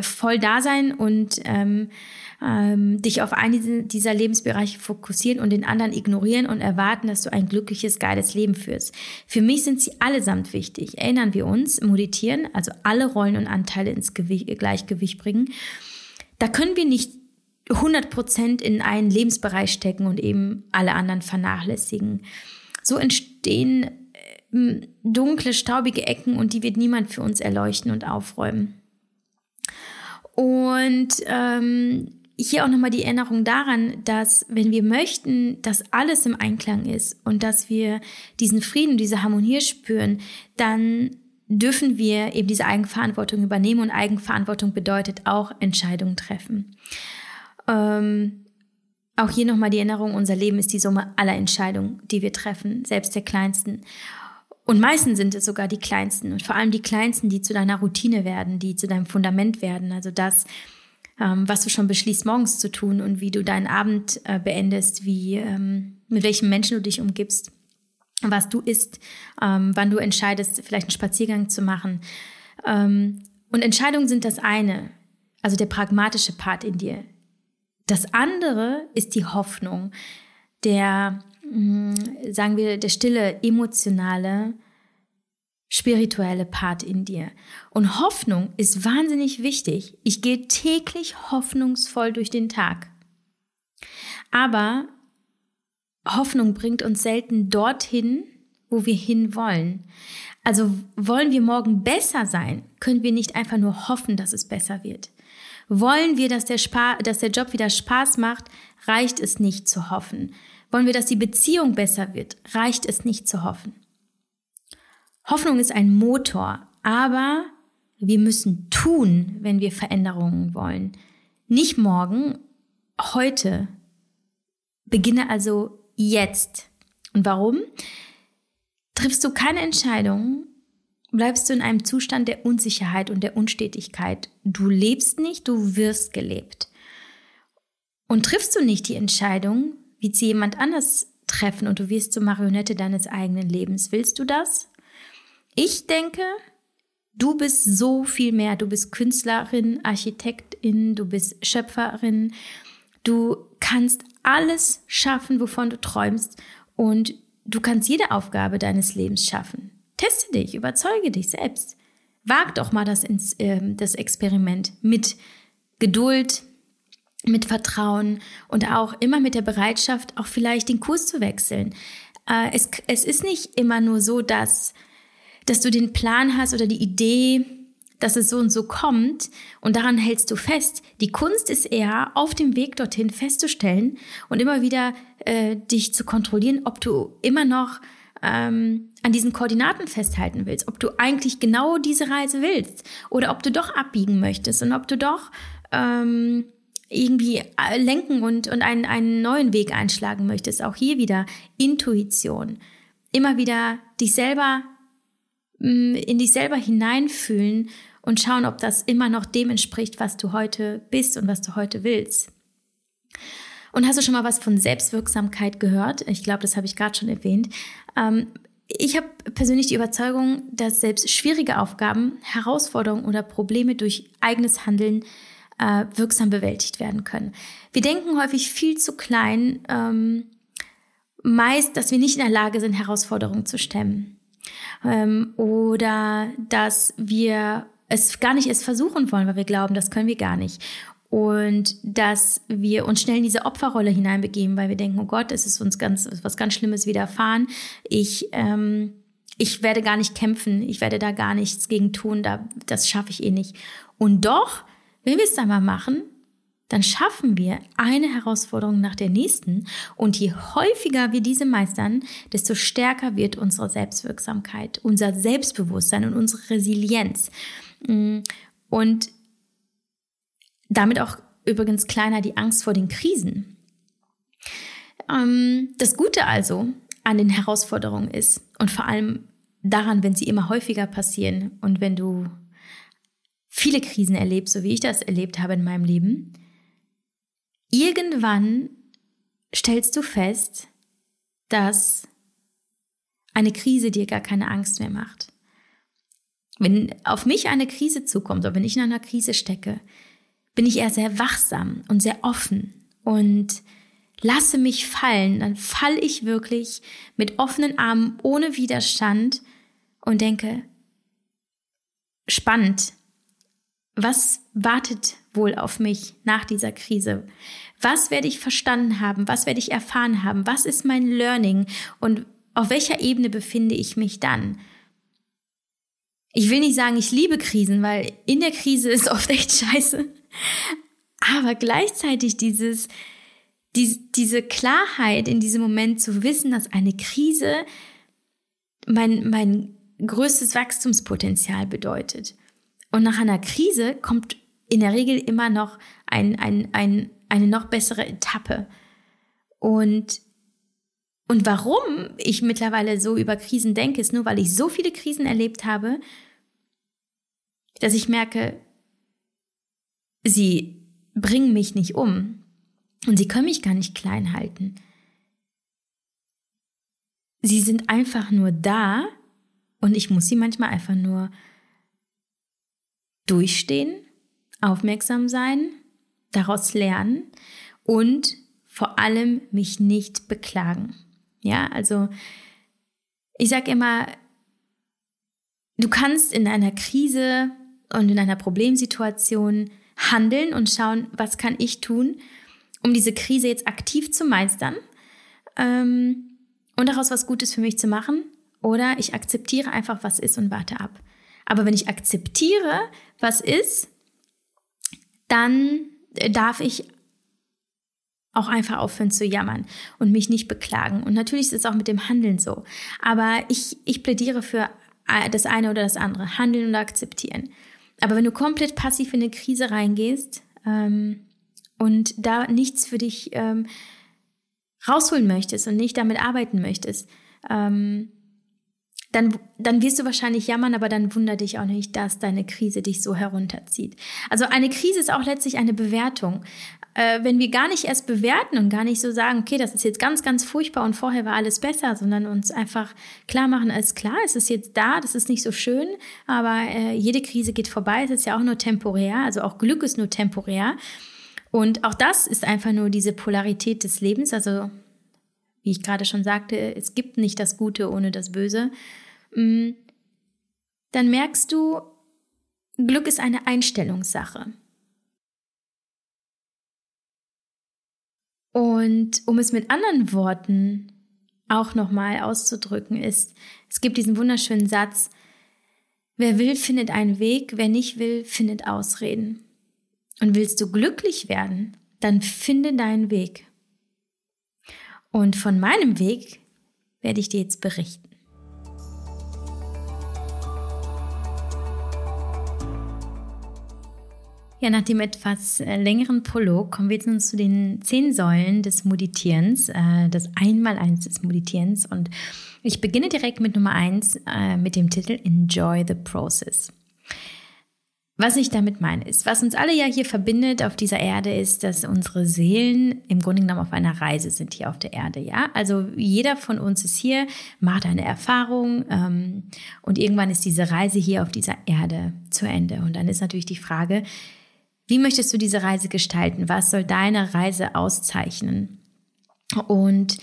voll da sein und ähm, ähm, dich auf einen dieser Lebensbereiche fokussieren und den anderen ignorieren und erwarten, dass du ein glückliches, geiles Leben führst. Für mich sind sie allesamt wichtig. Erinnern wir uns, meditieren, also alle Rollen und Anteile ins Gewicht, Gleichgewicht bringen. Da können wir nicht 100 Prozent in einen Lebensbereich stecken und eben alle anderen vernachlässigen. So entstehen äh, dunkle, staubige Ecken und die wird niemand für uns erleuchten und aufräumen. Und ähm, hier auch nochmal die Erinnerung daran, dass wenn wir möchten, dass alles im Einklang ist und dass wir diesen Frieden, diese Harmonie spüren, dann dürfen wir eben diese Eigenverantwortung übernehmen und Eigenverantwortung bedeutet auch Entscheidungen treffen. Ähm, auch hier nochmal die Erinnerung, unser Leben ist die Summe aller Entscheidungen, die wir treffen, selbst der kleinsten. Und meistens sind es sogar die kleinsten und vor allem die kleinsten, die zu deiner Routine werden, die zu deinem Fundament werden. Also das, ähm, was du schon beschließt, morgens zu tun und wie du deinen Abend äh, beendest, wie, ähm, mit welchen Menschen du dich umgibst, was du isst, ähm, wann du entscheidest, vielleicht einen Spaziergang zu machen. Ähm, und Entscheidungen sind das eine, also der pragmatische Part in dir. Das andere ist die Hoffnung, der sagen wir, der stille, emotionale, spirituelle Part in dir. Und Hoffnung ist wahnsinnig wichtig. Ich gehe täglich hoffnungsvoll durch den Tag. Aber Hoffnung bringt uns selten dorthin, wo wir hin wollen. Also wollen wir morgen besser sein, können wir nicht einfach nur hoffen, dass es besser wird. Wollen wir, dass der, Spa dass der Job wieder Spaß macht, reicht es nicht zu hoffen. Wollen wir, dass die Beziehung besser wird, reicht es nicht zu hoffen. Hoffnung ist ein Motor, aber wir müssen tun, wenn wir Veränderungen wollen. Nicht morgen, heute. Beginne also jetzt. Und warum? Triffst du keine Entscheidung, bleibst du in einem Zustand der Unsicherheit und der Unstetigkeit. Du lebst nicht, du wirst gelebt. Und triffst du nicht die Entscheidung, wie sie jemand anders treffen und du wirst zur Marionette deines eigenen Lebens. Willst du das? Ich denke, du bist so viel mehr. Du bist Künstlerin, Architektin, du bist Schöpferin. Du kannst alles schaffen, wovon du träumst und du kannst jede Aufgabe deines Lebens schaffen. Teste dich, überzeuge dich selbst. Wag doch mal das, ins, äh, das Experiment mit Geduld, mit Vertrauen und auch immer mit der Bereitschaft, auch vielleicht den Kurs zu wechseln. Äh, es, es ist nicht immer nur so, dass, dass du den Plan hast oder die Idee, dass es so und so kommt und daran hältst du fest. Die Kunst ist eher, auf dem Weg dorthin festzustellen und immer wieder äh, dich zu kontrollieren, ob du immer noch ähm, an diesen Koordinaten festhalten willst, ob du eigentlich genau diese Reise willst oder ob du doch abbiegen möchtest und ob du doch ähm, irgendwie äh, lenken und, und einen, einen neuen Weg einschlagen möchtest. Auch hier wieder Intuition. Immer wieder dich selber mm, in dich selber hineinfühlen und schauen, ob das immer noch dem entspricht, was du heute bist und was du heute willst. Und hast du schon mal was von Selbstwirksamkeit gehört? Ich glaube, das habe ich gerade schon erwähnt. Ähm, ich habe persönlich die Überzeugung, dass selbst schwierige Aufgaben, Herausforderungen oder Probleme durch eigenes Handeln äh, wirksam bewältigt werden können. Wir denken häufig viel zu klein, ähm, meist, dass wir nicht in der Lage sind, Herausforderungen zu stemmen. Ähm, oder dass wir es gar nicht erst versuchen wollen, weil wir glauben, das können wir gar nicht. Und dass wir uns schnell in diese Opferrolle hineinbegeben, weil wir denken, oh Gott, es ist uns ganz, was ganz Schlimmes widerfahren. Ich, ähm, ich werde gar nicht kämpfen, ich werde da gar nichts gegen tun, da, das schaffe ich eh nicht. Und doch wenn wir es dann mal machen, dann schaffen wir eine Herausforderung nach der nächsten. Und je häufiger wir diese meistern, desto stärker wird unsere Selbstwirksamkeit, unser Selbstbewusstsein und unsere Resilienz. Mm, und damit auch übrigens kleiner die Angst vor den Krisen. Ähm, das Gute also an den Herausforderungen ist und vor allem daran, wenn sie immer häufiger passieren und wenn du viele Krisen erlebt, so wie ich das erlebt habe in meinem Leben, irgendwann stellst du fest, dass eine Krise dir gar keine Angst mehr macht. Wenn auf mich eine Krise zukommt oder wenn ich in einer Krise stecke, bin ich eher sehr wachsam und sehr offen und lasse mich fallen. Dann falle ich wirklich mit offenen Armen ohne Widerstand und denke, spannend, was wartet wohl auf mich nach dieser Krise? Was werde ich verstanden haben? Was werde ich erfahren haben? Was ist mein Learning? Und auf welcher Ebene befinde ich mich dann? Ich will nicht sagen, ich liebe Krisen, weil in der Krise ist oft echt scheiße. Aber gleichzeitig dieses, die, diese Klarheit in diesem Moment zu wissen, dass eine Krise mein, mein größtes Wachstumspotenzial bedeutet. Und nach einer Krise kommt in der Regel immer noch ein, ein, ein, eine noch bessere Etappe. Und, und warum ich mittlerweile so über Krisen denke, ist nur, weil ich so viele Krisen erlebt habe, dass ich merke, sie bringen mich nicht um und sie können mich gar nicht klein halten. Sie sind einfach nur da und ich muss sie manchmal einfach nur durchstehen, aufmerksam sein, daraus lernen und vor allem mich nicht beklagen. Ja, also ich sage immer, du kannst in einer Krise und in einer Problemsituation handeln und schauen, was kann ich tun, um diese Krise jetzt aktiv zu meistern ähm, und daraus was Gutes für mich zu machen. Oder ich akzeptiere einfach, was ist und warte ab. Aber wenn ich akzeptiere, was ist, dann darf ich auch einfach aufhören zu jammern und mich nicht beklagen. Und natürlich ist es auch mit dem Handeln so. Aber ich, ich plädiere für das eine oder das andere, handeln und akzeptieren. Aber wenn du komplett passiv in eine Krise reingehst ähm, und da nichts für dich ähm, rausholen möchtest und nicht damit arbeiten möchtest, ähm, dann, dann wirst du wahrscheinlich jammern, aber dann wundert dich auch nicht, dass deine Krise dich so herunterzieht. Also eine Krise ist auch letztlich eine Bewertung. Äh, wenn wir gar nicht erst bewerten und gar nicht so sagen, okay, das ist jetzt ganz, ganz furchtbar und vorher war alles besser, sondern uns einfach klar machen, alles klar, es ist jetzt da, das ist nicht so schön, aber äh, jede Krise geht vorbei, es ist ja auch nur temporär, also auch Glück ist nur temporär. Und auch das ist einfach nur diese Polarität des Lebens, also wie ich gerade schon sagte, es gibt nicht das Gute ohne das Böse. Mm, dann merkst du, Glück ist eine Einstellungssache. Und um es mit anderen Worten auch nochmal auszudrücken, ist, es gibt diesen wunderschönen Satz, wer will, findet einen Weg, wer nicht will, findet Ausreden. Und willst du glücklich werden, dann finde deinen Weg. Und von meinem Weg werde ich dir jetzt berichten. Ja, nach dem etwas äh, längeren Prolog kommen wir jetzt nun zu den zehn Säulen des Meditierens, äh, das Einmaleins des Meditierens. Und ich beginne direkt mit Nummer eins äh, mit dem Titel Enjoy the Process. Was ich damit meine, ist, was uns alle ja hier verbindet auf dieser Erde, ist, dass unsere Seelen im Grunde genommen auf einer Reise sind hier auf der Erde, ja. Also jeder von uns ist hier, macht eine Erfahrung ähm, und irgendwann ist diese Reise hier auf dieser Erde zu Ende. Und dann ist natürlich die Frage, wie möchtest du diese Reise gestalten? Was soll deine Reise auszeichnen? Und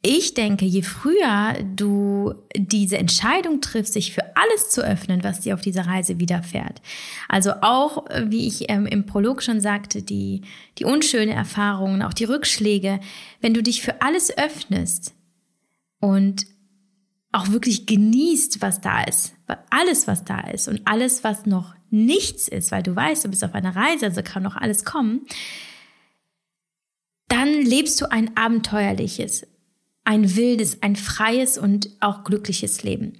ich denke, je früher du diese Entscheidung triffst, sich für alles zu öffnen, was dir auf dieser Reise widerfährt, also auch, wie ich ähm, im Prolog schon sagte, die, die unschöne Erfahrungen, auch die Rückschläge, wenn du dich für alles öffnest und auch wirklich genießt, was da ist, alles, was da ist und alles, was noch nichts ist, weil du weißt, du bist auf einer Reise, also kann noch alles kommen, dann lebst du ein abenteuerliches, ein wildes, ein freies und auch glückliches Leben.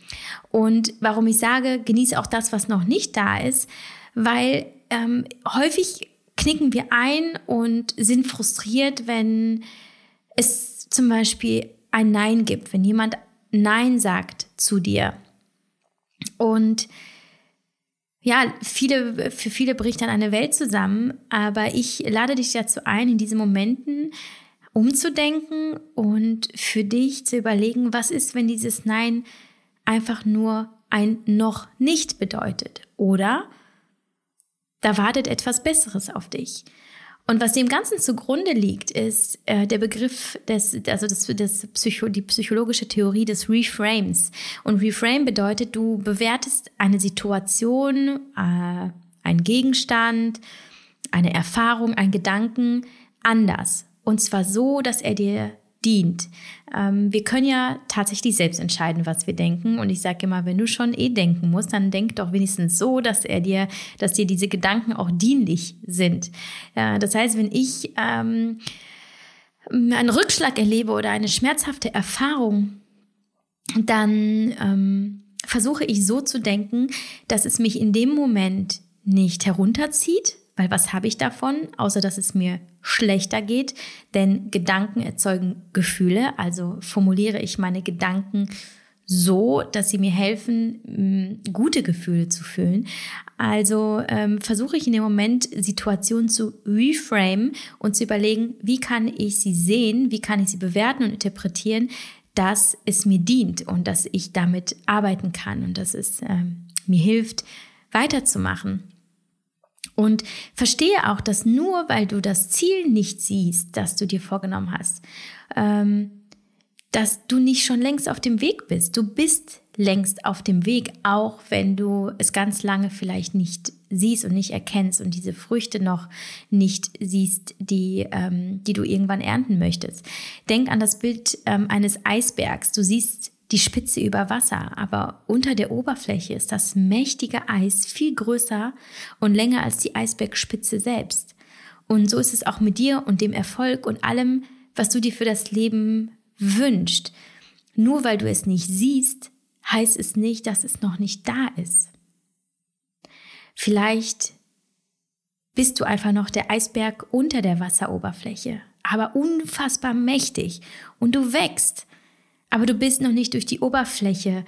Und warum ich sage, genieße auch das, was noch nicht da ist, weil ähm, häufig knicken wir ein und sind frustriert, wenn es zum Beispiel ein Nein gibt, wenn jemand Nein sagt zu dir. Und ja, viele, für viele bricht dann eine Welt zusammen, aber ich lade dich dazu ein, in diesen Momenten umzudenken und für dich zu überlegen, was ist, wenn dieses Nein einfach nur ein noch nicht bedeutet oder da wartet etwas Besseres auf dich. Und was dem Ganzen zugrunde liegt, ist äh, der Begriff des, also das, das Psycho, die psychologische Theorie des Reframes. Und Reframe bedeutet, du bewertest eine Situation, äh, einen Gegenstand, eine Erfahrung, einen Gedanken anders. Und zwar so, dass er dir dient. Ähm, wir können ja tatsächlich selbst entscheiden, was wir denken. Und ich sage immer, wenn du schon eh denken musst, dann denk doch wenigstens so, dass er dir, dass dir diese Gedanken auch dienlich sind. Ja, das heißt, wenn ich ähm, einen Rückschlag erlebe oder eine schmerzhafte Erfahrung, dann ähm, versuche ich so zu denken, dass es mich in dem Moment nicht herunterzieht, weil was habe ich davon, außer dass es mir schlechter geht? Denn Gedanken erzeugen Gefühle, also formuliere ich meine Gedanken so, dass sie mir helfen, mm, gute Gefühle zu fühlen. Also ähm, versuche ich in dem Moment Situationen zu reframe und zu überlegen, wie kann ich sie sehen, wie kann ich sie bewerten und interpretieren, dass es mir dient und dass ich damit arbeiten kann und dass es ähm, mir hilft, weiterzumachen. Und verstehe auch, dass nur weil du das Ziel nicht siehst, das du dir vorgenommen hast, ähm, dass du nicht schon längst auf dem Weg bist. Du bist längst auf dem Weg, auch wenn du es ganz lange vielleicht nicht siehst und nicht erkennst und diese Früchte noch nicht siehst, die, ähm, die du irgendwann ernten möchtest. Denk an das Bild ähm, eines Eisbergs. Du siehst die Spitze über Wasser, aber unter der Oberfläche ist das mächtige Eis viel größer und länger als die Eisbergspitze selbst. Und so ist es auch mit dir und dem Erfolg und allem, was du dir für das Leben wünschst. Nur weil du es nicht siehst, heißt es nicht, dass es noch nicht da ist. Vielleicht bist du einfach noch der Eisberg unter der Wasseroberfläche, aber unfassbar mächtig und du wächst aber du bist noch nicht durch die Oberfläche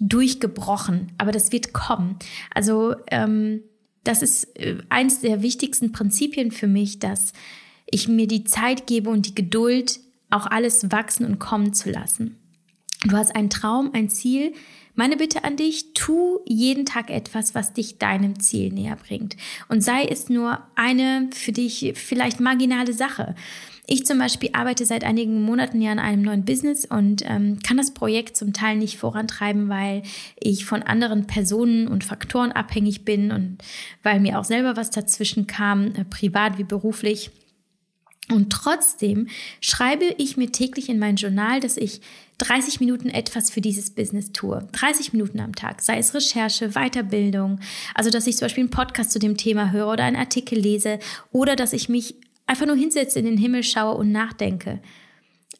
durchgebrochen, aber das wird kommen. Also ähm, das ist äh, eins der wichtigsten Prinzipien für mich, dass ich mir die Zeit gebe und die Geduld, auch alles wachsen und kommen zu lassen. Du hast einen Traum, ein Ziel. Meine Bitte an dich, tu jeden Tag etwas, was dich deinem Ziel näher bringt. Und sei es nur eine für dich vielleicht marginale Sache. Ich zum Beispiel arbeite seit einigen Monaten ja an einem neuen Business und ähm, kann das Projekt zum Teil nicht vorantreiben, weil ich von anderen Personen und Faktoren abhängig bin und weil mir auch selber was dazwischen kam, äh, privat wie beruflich. Und trotzdem schreibe ich mir täglich in mein Journal, dass ich 30 Minuten etwas für dieses Business tue. 30 Minuten am Tag, sei es Recherche, Weiterbildung, also dass ich zum Beispiel einen Podcast zu dem Thema höre oder einen Artikel lese oder dass ich mich einfach nur hinsetze, in den Himmel schaue und nachdenke.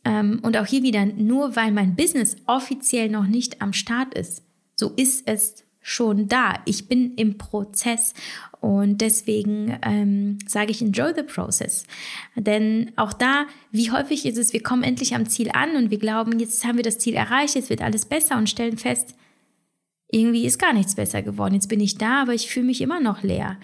Ähm, und auch hier wieder, nur weil mein Business offiziell noch nicht am Start ist, so ist es schon da. Ich bin im Prozess und deswegen ähm, sage ich, enjoy the process. Denn auch da, wie häufig ist es, wir kommen endlich am Ziel an und wir glauben, jetzt haben wir das Ziel erreicht, jetzt wird alles besser und stellen fest, irgendwie ist gar nichts besser geworden. Jetzt bin ich da, aber ich fühle mich immer noch leer.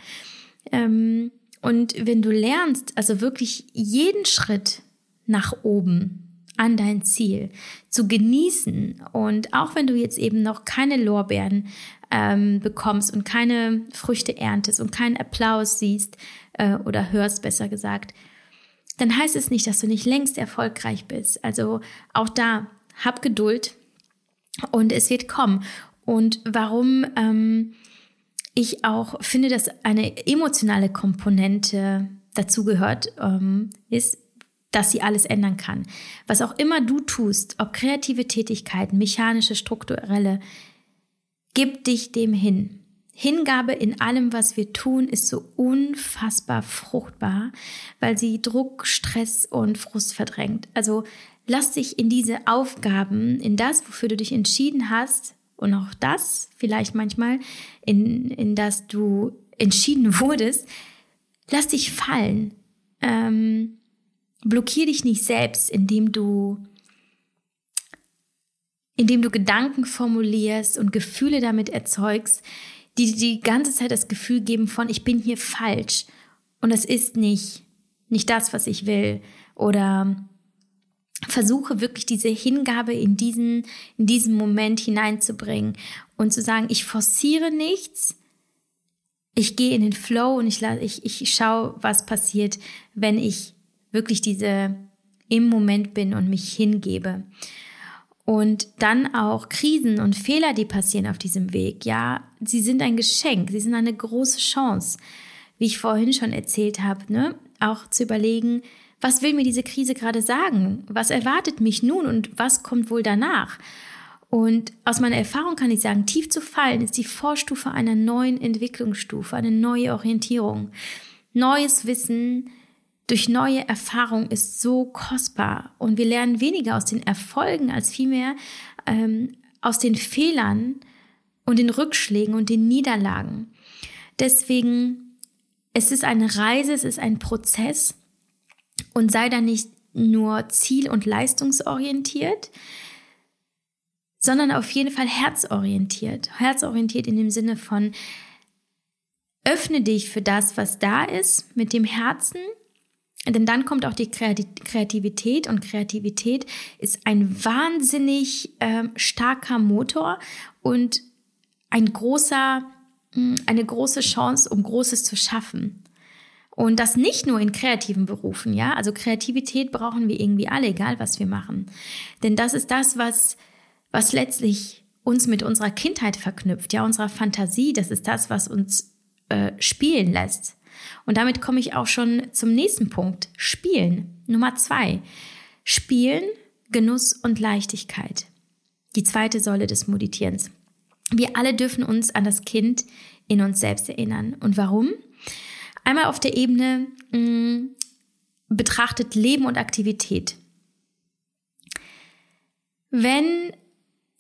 Ähm, und wenn du lernst, also wirklich jeden Schritt nach oben an dein Ziel zu genießen und auch wenn du jetzt eben noch keine Lorbeeren ähm, bekommst und keine Früchte erntest und keinen Applaus siehst äh, oder hörst, besser gesagt, dann heißt es nicht, dass du nicht längst erfolgreich bist. Also auch da, hab Geduld und es wird kommen. Und warum ähm, ich auch finde, dass eine emotionale Komponente dazugehört, ähm, ist, dass sie alles ändern kann. Was auch immer du tust, ob kreative Tätigkeiten, mechanische, strukturelle, gib dich dem hin. Hingabe in allem, was wir tun, ist so unfassbar fruchtbar, weil sie Druck, Stress und Frust verdrängt. Also lass dich in diese Aufgaben, in das, wofür du dich entschieden hast, und auch das vielleicht manchmal, in, in das du entschieden wurdest, lass dich fallen. Ähm, blockier dich nicht selbst, indem du indem du Gedanken formulierst und Gefühle damit erzeugst, die die ganze Zeit das Gefühl geben von ich bin hier falsch und es ist nicht nicht das, was ich will oder versuche wirklich diese Hingabe in diesen, in diesen Moment hineinzubringen und zu sagen, ich forciere nichts, ich gehe in den Flow und ich, ich, ich schaue, was passiert, wenn ich wirklich diese im Moment bin und mich hingebe. Und dann auch Krisen und Fehler, die passieren auf diesem Weg. Ja, sie sind ein Geschenk, sie sind eine große Chance, wie ich vorhin schon erzählt habe, ne? auch zu überlegen, was will mir diese Krise gerade sagen? Was erwartet mich nun und was kommt wohl danach? Und aus meiner Erfahrung kann ich sagen, tief zu fallen ist die Vorstufe einer neuen Entwicklungsstufe, eine neue Orientierung. Neues Wissen durch neue Erfahrung ist so kostbar und wir lernen weniger aus den Erfolgen als vielmehr ähm, aus den Fehlern und den Rückschlägen und den Niederlagen. Deswegen, es ist eine Reise, es ist ein Prozess und sei da nicht nur ziel- und leistungsorientiert, sondern auf jeden Fall herzorientiert. Herzorientiert in dem Sinne von, öffne dich für das, was da ist, mit dem Herzen. Denn dann kommt auch die Kreativität und Kreativität ist ein wahnsinnig äh, starker Motor und ein großer, hm, eine große Chance, um Großes zu schaffen. Und das nicht nur in kreativen Berufen, ja. Also Kreativität brauchen wir irgendwie alle, egal was wir machen. Denn das ist das, was, was letztlich uns mit unserer Kindheit verknüpft, ja, unserer Fantasie. Das ist das, was uns äh, spielen lässt. Und damit komme ich auch schon zum nächsten Punkt. Spielen. Nummer zwei. Spielen, Genuss und Leichtigkeit. Die zweite Säule des Meditierens. Wir alle dürfen uns an das Kind in uns selbst erinnern. Und warum? Einmal auf der Ebene mh, mm, betrachtet Leben und Aktivität. Wenn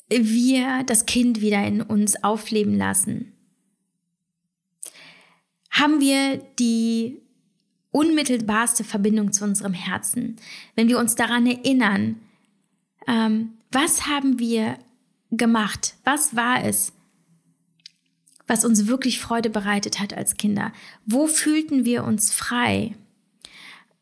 wir das Kind wieder in uns aufleben lassen, haben wir die unmittelbarste Verbindung zu unserem Herzen. Wenn wir uns daran erinnern, ähm, was haben wir gemacht? Was war es, was uns wirklich Freude bereitet hat als Kinder? Wo fühlten wir uns frei?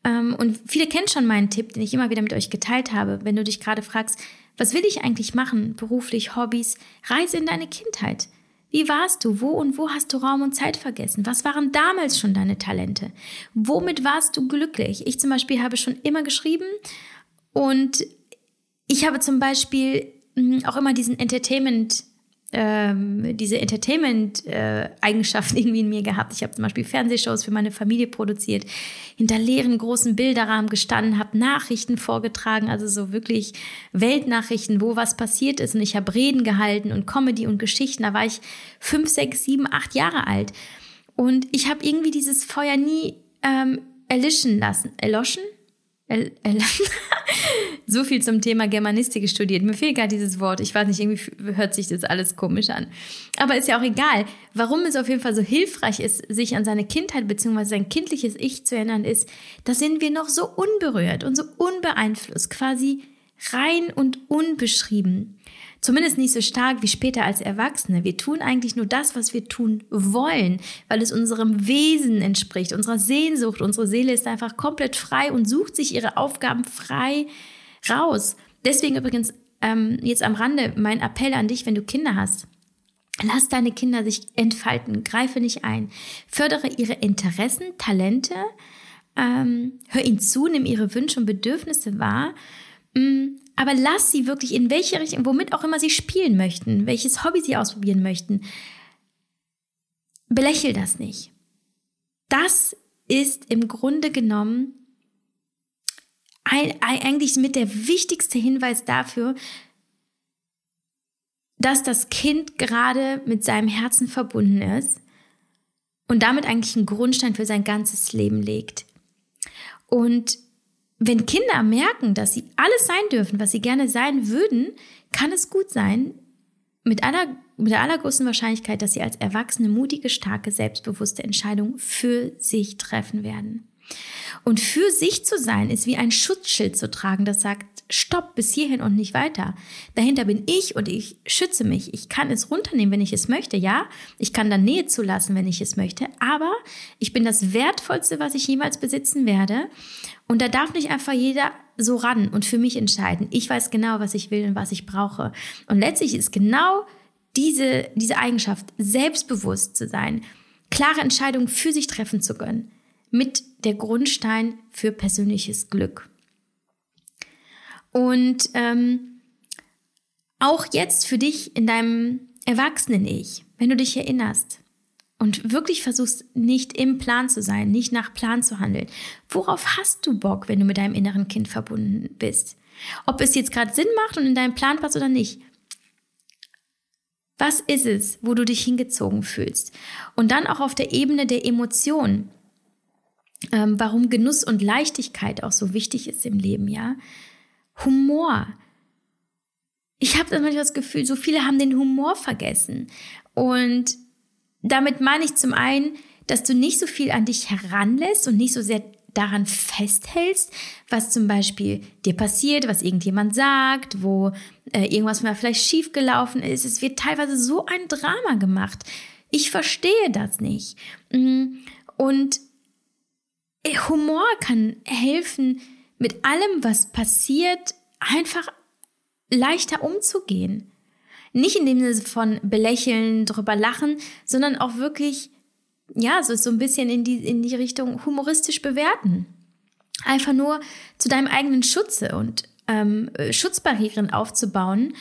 Ähm, und viele kennen schon meinen Tipp, den ich immer wieder mit euch geteilt habe. Wenn du dich gerade fragst, was will ich eigentlich machen, beruflich, Hobbys, reise in deine Kindheit. Wie warst du? Wo und wo hast du Raum und Zeit vergessen? Was waren damals schon deine Talente? Womit warst du glücklich? Ich zum Beispiel habe schon immer geschrieben und ich habe zum Beispiel hm, auch immer diesen Entertainment ähm, diese Entertainment-Eigenschaften äh, irgendwie in mir gehabt. Ich habe zum Beispiel Fernsehshows für meine Familie produziert, hinter leeren großen Bilderrahmen gestanden, habe Nachrichten vorgetragen, also so wirklich Weltnachrichten, wo was passiert ist. Und ich habe Reden gehalten und Comedy und Geschichten. Da war ich fünf, sechs, sieben, acht Jahre alt. Und ich habe irgendwie dieses Feuer nie ähm, erlischen lassen. Erloschen? so viel zum Thema Germanistik studiert. Mir fehlt gerade dieses Wort. Ich weiß nicht, irgendwie hört sich das alles komisch an. Aber ist ja auch egal. Warum es auf jeden Fall so hilfreich ist, sich an seine Kindheit bzw. sein kindliches Ich zu erinnern, ist, da sind wir noch so unberührt und so unbeeinflusst, quasi rein und unbeschrieben. Zumindest nicht so stark wie später als Erwachsene. Wir tun eigentlich nur das, was wir tun wollen, weil es unserem Wesen entspricht, unserer Sehnsucht. Unsere Seele ist einfach komplett frei und sucht sich ihre Aufgaben frei raus. Deswegen übrigens ähm, jetzt am Rande mein Appell an dich, wenn du Kinder hast. Lass deine Kinder sich entfalten, greife nicht ein, fördere ihre Interessen, Talente, ähm, hör ihnen zu, nimm ihre Wünsche und Bedürfnisse wahr Mm, aber lass sie wirklich in welche Richtung, womit auch immer sie spielen möchten, welches Hobby sie ausprobieren möchten. Belächel das nicht. Das ist im Grunde genommen eigentlich mit der wichtigste Hinweis dafür, dass das Kind gerade mit seinem Herzen verbunden ist und damit eigentlich einen Grundstein für sein ganzes Leben legt. Und wenn Kinder merken, dass sie alles sein dürfen, was sie gerne sein würden, kann es gut sein, mit, aller, mit der allergrößten Wahrscheinlichkeit, dass sie als Erwachsene mutige, starke, selbstbewusste Entscheidungen für sich treffen werden. Und für sich zu sein, ist wie ein Schutzschild zu tragen, das sagt, stopp, bis hierhin und nicht weiter. Dahinter bin ich und ich schütze mich. Ich kann es runternehmen, wenn ich es möchte, ja. Ich kann dann Nähe zulassen, wenn ich es möchte. Aber ich bin das Wertvollste, was ich jemals besitzen werde. Und da darf nicht einfach jeder so ran und für mich entscheiden. Ich weiß genau, was ich will und was ich brauche. Und letztlich ist genau diese, diese Eigenschaft, selbstbewusst zu sein, klare Entscheidungen für sich treffen zu können, mit der Grundstein für persönliches Glück. Und ähm, auch jetzt für dich in deinem Erwachsenen-Ich, wenn du dich erinnerst, und wirklich versuchst, nicht im Plan zu sein, nicht nach Plan zu handeln. Worauf hast du Bock, wenn du mit deinem inneren Kind verbunden bist? Ob es jetzt gerade Sinn macht und in deinem Plan passt oder nicht. Was ist es, wo du dich hingezogen fühlst? Und dann auch auf der Ebene der Emotionen. Ähm, warum Genuss und Leichtigkeit auch so wichtig ist im Leben, ja? Humor. Ich habe manchmal das Gefühl, so viele haben den Humor vergessen. Und damit meine ich zum einen, dass du nicht so viel an dich heranlässt und nicht so sehr daran festhältst, was zum Beispiel dir passiert, was irgendjemand sagt, wo äh, irgendwas mal vielleicht schiefgelaufen ist. Es wird teilweise so ein Drama gemacht. Ich verstehe das nicht. Mm, und äh, Humor kann helfen, mit allem, was passiert, einfach leichter umzugehen. Nicht in dem Sinne von belächeln, drüber lachen, sondern auch wirklich, ja, so, so ein bisschen in die, in die Richtung humoristisch bewerten. Einfach nur zu deinem eigenen Schutze und ähm, Schutzbarrieren aufzubauen,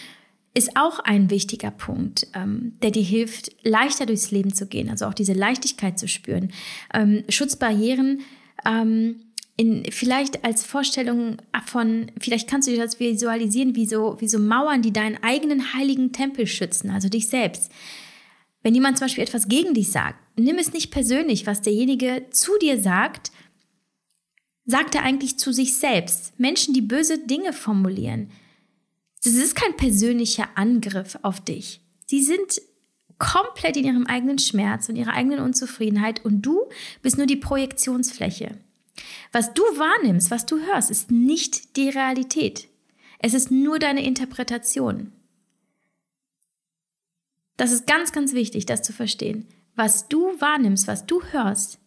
ist auch ein wichtiger Punkt, ähm, der dir hilft, leichter durchs Leben zu gehen, also auch diese Leichtigkeit zu spüren. Ähm, Schutzbarrieren ähm, in, vielleicht als Vorstellung von, vielleicht kannst du dir das visualisieren, wie so, wie so Mauern, die deinen eigenen heiligen Tempel schützen, also dich selbst. Wenn jemand zum Beispiel etwas gegen dich sagt, nimm es nicht persönlich, was derjenige zu dir sagt, sagt er eigentlich zu sich selbst. Menschen, die böse Dinge formulieren, das ist kein persönlicher Angriff auf dich. Sie sind komplett in ihrem eigenen Schmerz und ihrer eigenen Unzufriedenheit und du bist nur die Projektionsfläche. Was du wahrnimmst, was du hörst, ist nicht die Realität. Es ist nur deine Interpretation. Das ist ganz, ganz wichtig, das zu verstehen. Was du wahrnimmst, was du hörst,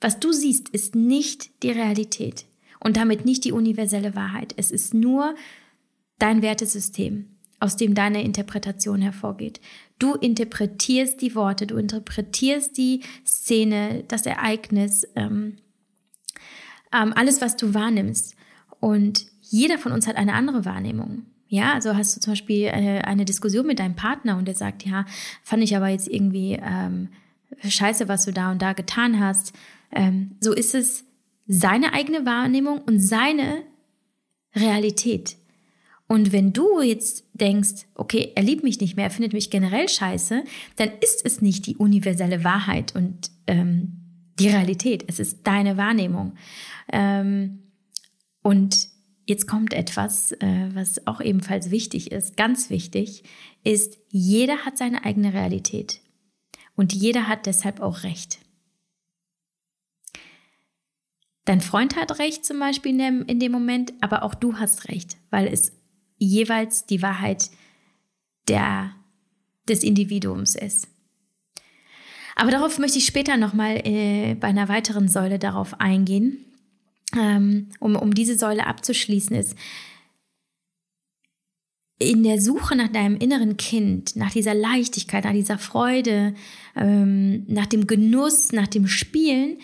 was du siehst, ist nicht die Realität und damit nicht die universelle Wahrheit. Es ist nur dein Wertesystem, aus dem deine Interpretation hervorgeht. Du interpretierst die Worte, du interpretierst die Szene, das Ereignis, ähm, ähm, alles, was du wahrnimmst. Und jeder von uns hat eine andere Wahrnehmung. Ja, also hast du zum Beispiel eine, eine Diskussion mit deinem Partner und der sagt, ja, fand ich aber jetzt irgendwie ähm, scheiße, was du da und da getan hast. Ähm, so ist es seine eigene Wahrnehmung und seine Realität. Und wenn du jetzt denkst, okay, er liebt mich nicht mehr, er findet mich generell scheiße, dann ist es nicht die universelle Wahrheit und ähm, die Realität. Es ist deine Wahrnehmung. Ähm, und jetzt kommt etwas, äh, was auch ebenfalls wichtig ist, ganz wichtig, ist, jeder hat seine eigene Realität. Und jeder hat deshalb auch Recht. Dein Freund hat recht zum Beispiel in dem, in dem Moment, aber auch du hast recht, weil es jeweils die Wahrheit der, des Individuums ist. Aber darauf möchte ich später nochmal äh, bei einer weiteren Säule darauf eingehen. Ähm, um, um diese Säule abzuschließen, ist, in der Suche nach deinem inneren Kind, nach dieser Leichtigkeit, nach dieser Freude, ähm, nach dem Genuss, nach dem Spielen,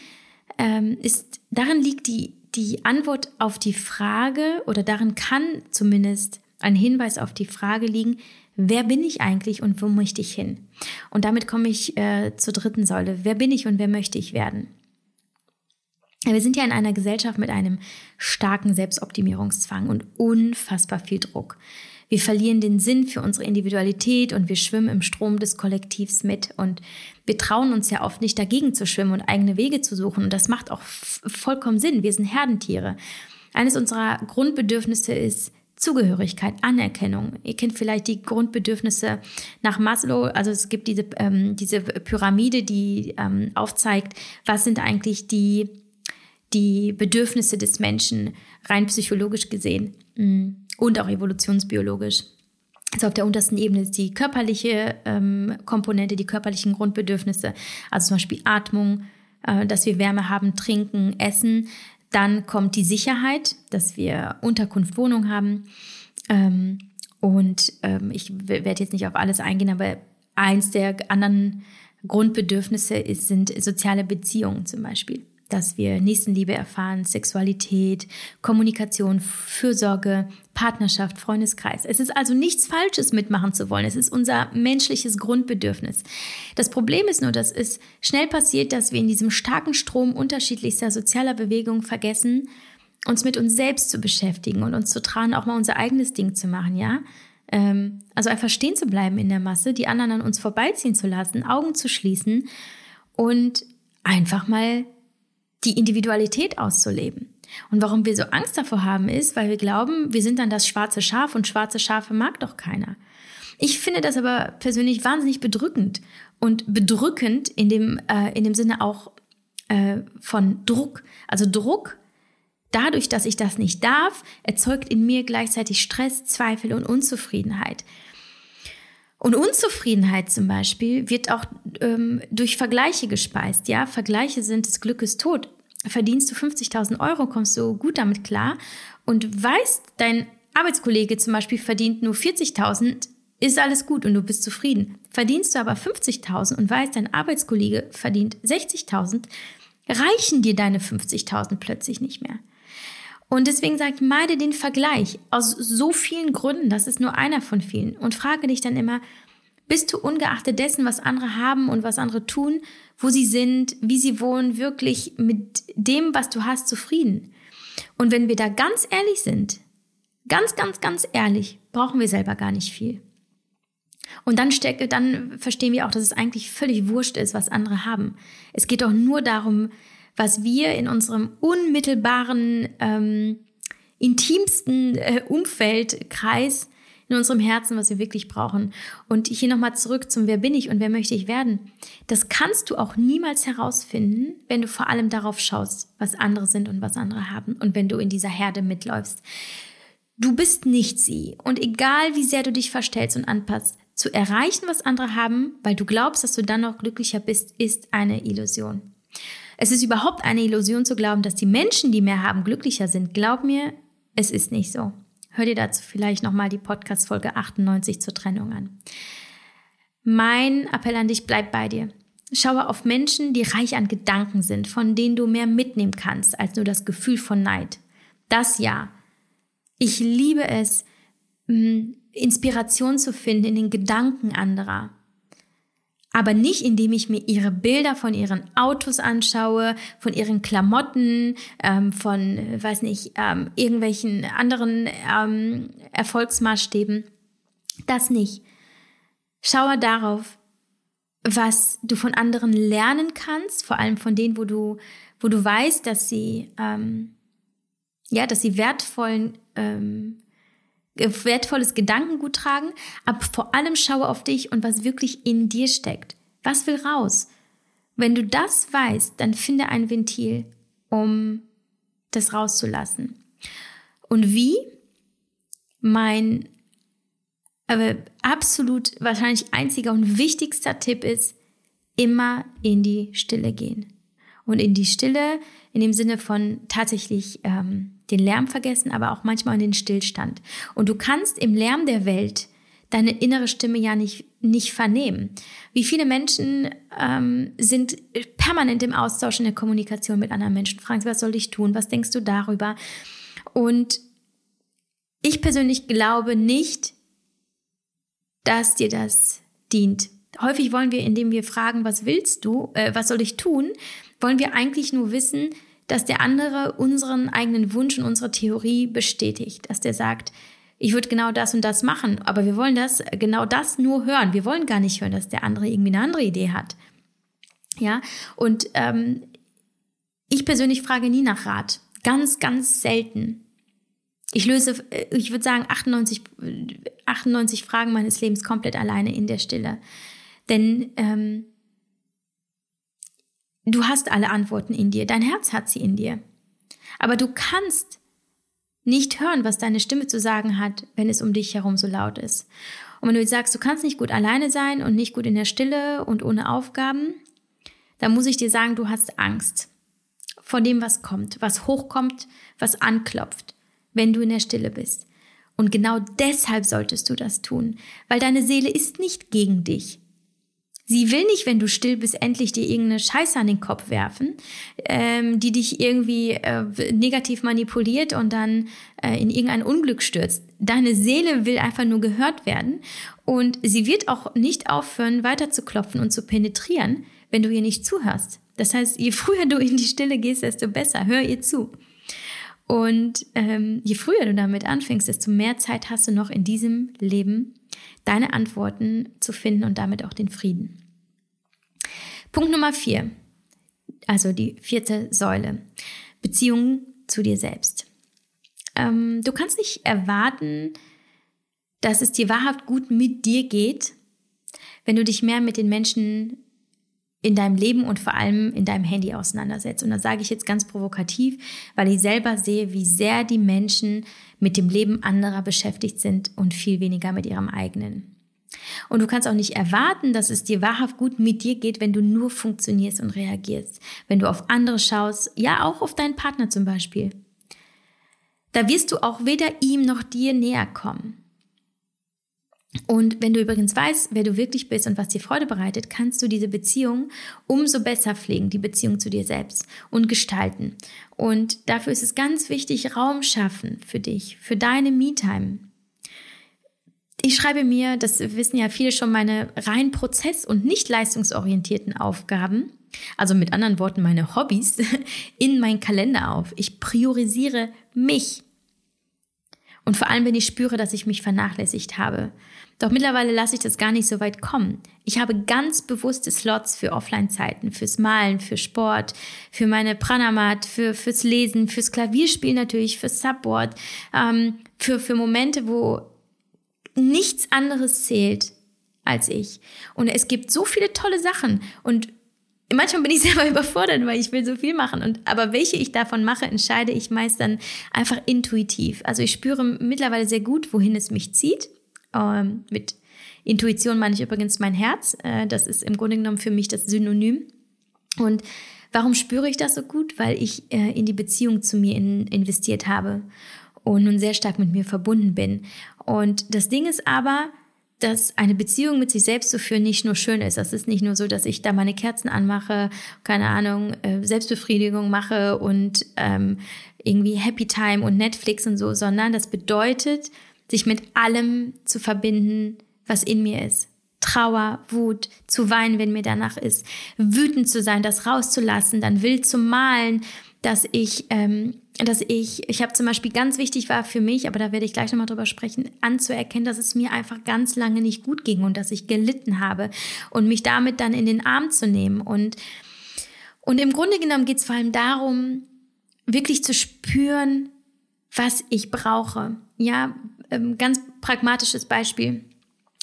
ähm, ist, darin liegt die, die Antwort auf die Frage oder darin kann zumindest ein Hinweis auf die Frage liegen, wer bin ich eigentlich und wo möchte ich hin? Und damit komme ich äh, zur dritten Säule. Wer bin ich und wer möchte ich werden? Wir sind ja in einer Gesellschaft mit einem starken Selbstoptimierungszwang und unfassbar viel Druck. Wir verlieren den Sinn für unsere Individualität und wir schwimmen im Strom des Kollektivs mit. Und wir trauen uns ja oft nicht dagegen zu schwimmen und eigene Wege zu suchen. Und das macht auch vollkommen Sinn. Wir sind Herdentiere. Eines unserer Grundbedürfnisse ist Zugehörigkeit, Anerkennung. Ihr kennt vielleicht die Grundbedürfnisse nach Maslow. Also es gibt diese, ähm, diese Pyramide, die ähm, aufzeigt, was sind eigentlich die, die Bedürfnisse des Menschen, rein psychologisch gesehen mm, und auch evolutionsbiologisch. Also auf der untersten Ebene ist die körperliche ähm, Komponente, die körperlichen Grundbedürfnisse, also zum Beispiel Atmung, äh, dass wir Wärme haben, Trinken, Essen. Dann kommt die Sicherheit, dass wir Unterkunft, Wohnung haben. Ähm, und ähm, ich werde jetzt nicht auf alles eingehen, aber eins der anderen Grundbedürfnisse ist, sind soziale Beziehungen zum Beispiel. Dass wir Nächstenliebe erfahren, Sexualität, Kommunikation, Fürsorge, Partnerschaft, Freundeskreis. Es ist also nichts Falsches mitmachen zu wollen. Es ist unser menschliches Grundbedürfnis. Das Problem ist nur, dass es schnell passiert, dass wir in diesem starken Strom unterschiedlichster sozialer Bewegungen vergessen, uns mit uns selbst zu beschäftigen und uns zu trauen, auch mal unser eigenes Ding zu machen, ja? Ähm, also einfach stehen zu bleiben in der Masse, die anderen an uns vorbeiziehen zu lassen, Augen zu schließen und einfach mal die Individualität auszuleben. Und warum wir so Angst davor haben, ist, weil wir glauben, wir sind dann das schwarze Schaf und schwarze Schafe mag doch keiner. Ich finde das aber persönlich wahnsinnig bedrückend und bedrückend in dem, äh, in dem Sinne auch äh, von Druck. Also Druck, dadurch, dass ich das nicht darf, erzeugt in mir gleichzeitig Stress, Zweifel und Unzufriedenheit. Und Unzufriedenheit zum Beispiel wird auch ähm, durch Vergleiche gespeist. Ja, Vergleiche sind des Glückes Tod verdienst du 50.000 Euro, kommst du gut damit klar und weißt, dein Arbeitskollege zum Beispiel verdient nur 40.000, ist alles gut und du bist zufrieden. Verdienst du aber 50.000 und weißt, dein Arbeitskollege verdient 60.000, reichen dir deine 50.000 plötzlich nicht mehr. Und deswegen sage ich, meide den Vergleich aus so vielen Gründen, das ist nur einer von vielen. Und frage dich dann immer, bist du ungeachtet dessen, was andere haben und was andere tun, wo sie sind, wie sie wohnen, wirklich mit dem, was du hast, zufrieden? Und wenn wir da ganz ehrlich sind, ganz, ganz, ganz ehrlich, brauchen wir selber gar nicht viel. Und dann, stecke, dann verstehen wir auch, dass es eigentlich völlig wurscht ist, was andere haben. Es geht doch nur darum, was wir in unserem unmittelbaren, ähm, intimsten äh, Umfeldkreis in unserem Herzen, was wir wirklich brauchen. Und hier nochmal zurück zum Wer bin ich und wer möchte ich werden. Das kannst du auch niemals herausfinden, wenn du vor allem darauf schaust, was andere sind und was andere haben und wenn du in dieser Herde mitläufst. Du bist nicht sie und egal wie sehr du dich verstellst und anpasst, zu erreichen, was andere haben, weil du glaubst, dass du dann noch glücklicher bist, ist eine Illusion. Es ist überhaupt eine Illusion zu glauben, dass die Menschen, die mehr haben, glücklicher sind. Glaub mir, es ist nicht so. Hör dir dazu vielleicht nochmal die Podcast-Folge 98 zur Trennung an. Mein Appell an dich, bleib bei dir. Schaue auf Menschen, die reich an Gedanken sind, von denen du mehr mitnehmen kannst als nur das Gefühl von Neid. Das ja. Ich liebe es, Inspiration zu finden in den Gedanken anderer aber nicht indem ich mir ihre Bilder von ihren Autos anschaue, von ihren Klamotten, ähm, von, weiß nicht, ähm, irgendwelchen anderen ähm, Erfolgsmaßstäben. Das nicht. Schaue darauf, was du von anderen lernen kannst, vor allem von denen, wo du, wo du weißt, dass sie, ähm, ja, dass sie wertvollen ähm, wertvolles Gedankengut tragen, aber vor allem schaue auf dich und was wirklich in dir steckt. Was will raus? Wenn du das weißt, dann finde ein Ventil, um das rauszulassen. Und wie? Mein aber absolut wahrscheinlich einziger und wichtigster Tipp ist, immer in die Stille gehen. Und in die Stille in dem Sinne von tatsächlich ähm, den Lärm vergessen, aber auch manchmal in den Stillstand. Und du kannst im Lärm der Welt deine innere Stimme ja nicht, nicht vernehmen. Wie viele Menschen ähm, sind permanent im Austausch in der Kommunikation mit anderen Menschen, fragen sie, was soll ich tun, was denkst du darüber? Und ich persönlich glaube nicht, dass dir das dient. Häufig wollen wir, indem wir fragen, was willst du, äh, was soll ich tun, wollen wir eigentlich nur wissen, dass der andere unseren eigenen Wunsch und unsere Theorie bestätigt, dass der sagt, ich würde genau das und das machen, aber wir wollen das genau das nur hören. Wir wollen gar nicht hören, dass der andere irgendwie eine andere Idee hat. Ja, und ähm, ich persönlich frage nie nach Rat. Ganz, ganz selten. Ich löse, äh, ich würde sagen, 98, 98 Fragen meines Lebens komplett alleine in der Stille. Denn ähm, Du hast alle Antworten in dir, dein Herz hat sie in dir. Aber du kannst nicht hören, was deine Stimme zu sagen hat, wenn es um dich herum so laut ist. Und wenn du jetzt sagst, du kannst nicht gut alleine sein und nicht gut in der Stille und ohne Aufgaben, dann muss ich dir sagen, du hast Angst vor dem, was kommt, was hochkommt, was anklopft, wenn du in der Stille bist. Und genau deshalb solltest du das tun, weil deine Seele ist nicht gegen dich. Sie will nicht, wenn du still bist, endlich dir irgendeine Scheiße an den Kopf werfen, ähm, die dich irgendwie äh, negativ manipuliert und dann äh, in irgendein Unglück stürzt. Deine Seele will einfach nur gehört werden und sie wird auch nicht aufhören, weiter zu klopfen und zu penetrieren, wenn du ihr nicht zuhörst. Das heißt, je früher du in die Stille gehst, desto besser. Hör ihr zu. Und ähm, je früher du damit anfängst, desto mehr Zeit hast du noch in diesem Leben, deine Antworten zu finden und damit auch den Frieden. Punkt Nummer vier, also die vierte Säule, Beziehung zu dir selbst. Ähm, du kannst nicht erwarten, dass es dir wahrhaft gut mit dir geht, wenn du dich mehr mit den Menschen in deinem Leben und vor allem in deinem Handy auseinandersetzt. Und das sage ich jetzt ganz provokativ, weil ich selber sehe, wie sehr die Menschen mit dem Leben anderer beschäftigt sind und viel weniger mit ihrem eigenen. Und du kannst auch nicht erwarten, dass es dir wahrhaft gut mit dir geht, wenn du nur funktionierst und reagierst. Wenn du auf andere schaust, ja auch auf deinen Partner zum Beispiel. Da wirst du auch weder ihm noch dir näher kommen. Und wenn du übrigens weißt, wer du wirklich bist und was dir Freude bereitet, kannst du diese Beziehung umso besser pflegen, die Beziehung zu dir selbst und gestalten. Und dafür ist es ganz wichtig, Raum schaffen für dich, für deine Me-Time. Ich schreibe mir, das wissen ja viele schon, meine rein prozess- und nicht leistungsorientierten Aufgaben, also mit anderen Worten meine Hobbys, in meinen Kalender auf. Ich priorisiere mich. Und vor allem, wenn ich spüre, dass ich mich vernachlässigt habe. Doch mittlerweile lasse ich das gar nicht so weit kommen. Ich habe ganz bewusste Slots für Offline-Zeiten, fürs Malen, für Sport, für meine Pranamat, für, fürs Lesen, fürs Klavierspiel natürlich, fürs Subboard, ähm, für, für Momente, wo nichts anderes zählt als ich. Und es gibt so viele tolle Sachen und manchmal bin ich selber überfordert, weil ich will so viel machen. Und, aber welche ich davon mache, entscheide ich meist dann einfach intuitiv. Also ich spüre mittlerweile sehr gut, wohin es mich zieht ähm, mit Intuition meine ich übrigens mein Herz. Äh, das ist im Grunde genommen für mich das Synonym. Und warum spüre ich das so gut? Weil ich äh, in die Beziehung zu mir in, investiert habe und nun sehr stark mit mir verbunden bin. Und das Ding ist aber, dass eine Beziehung mit sich selbst zu führen nicht nur schön ist. Das ist nicht nur so, dass ich da meine Kerzen anmache, keine Ahnung, äh, Selbstbefriedigung mache und ähm, irgendwie Happy Time und Netflix und so, sondern das bedeutet, sich mit allem zu verbinden, was in mir ist. Trauer, Wut, zu weinen, wenn mir danach ist, wütend zu sein, das rauszulassen, dann wild zu malen, dass ich, ähm, dass ich, ich habe zum Beispiel ganz wichtig war für mich, aber da werde ich gleich nochmal drüber sprechen, anzuerkennen, dass es mir einfach ganz lange nicht gut ging und dass ich gelitten habe und mich damit dann in den Arm zu nehmen. Und, und im Grunde genommen geht es vor allem darum, wirklich zu spüren, was ich brauche. Ja, ähm, ganz pragmatisches Beispiel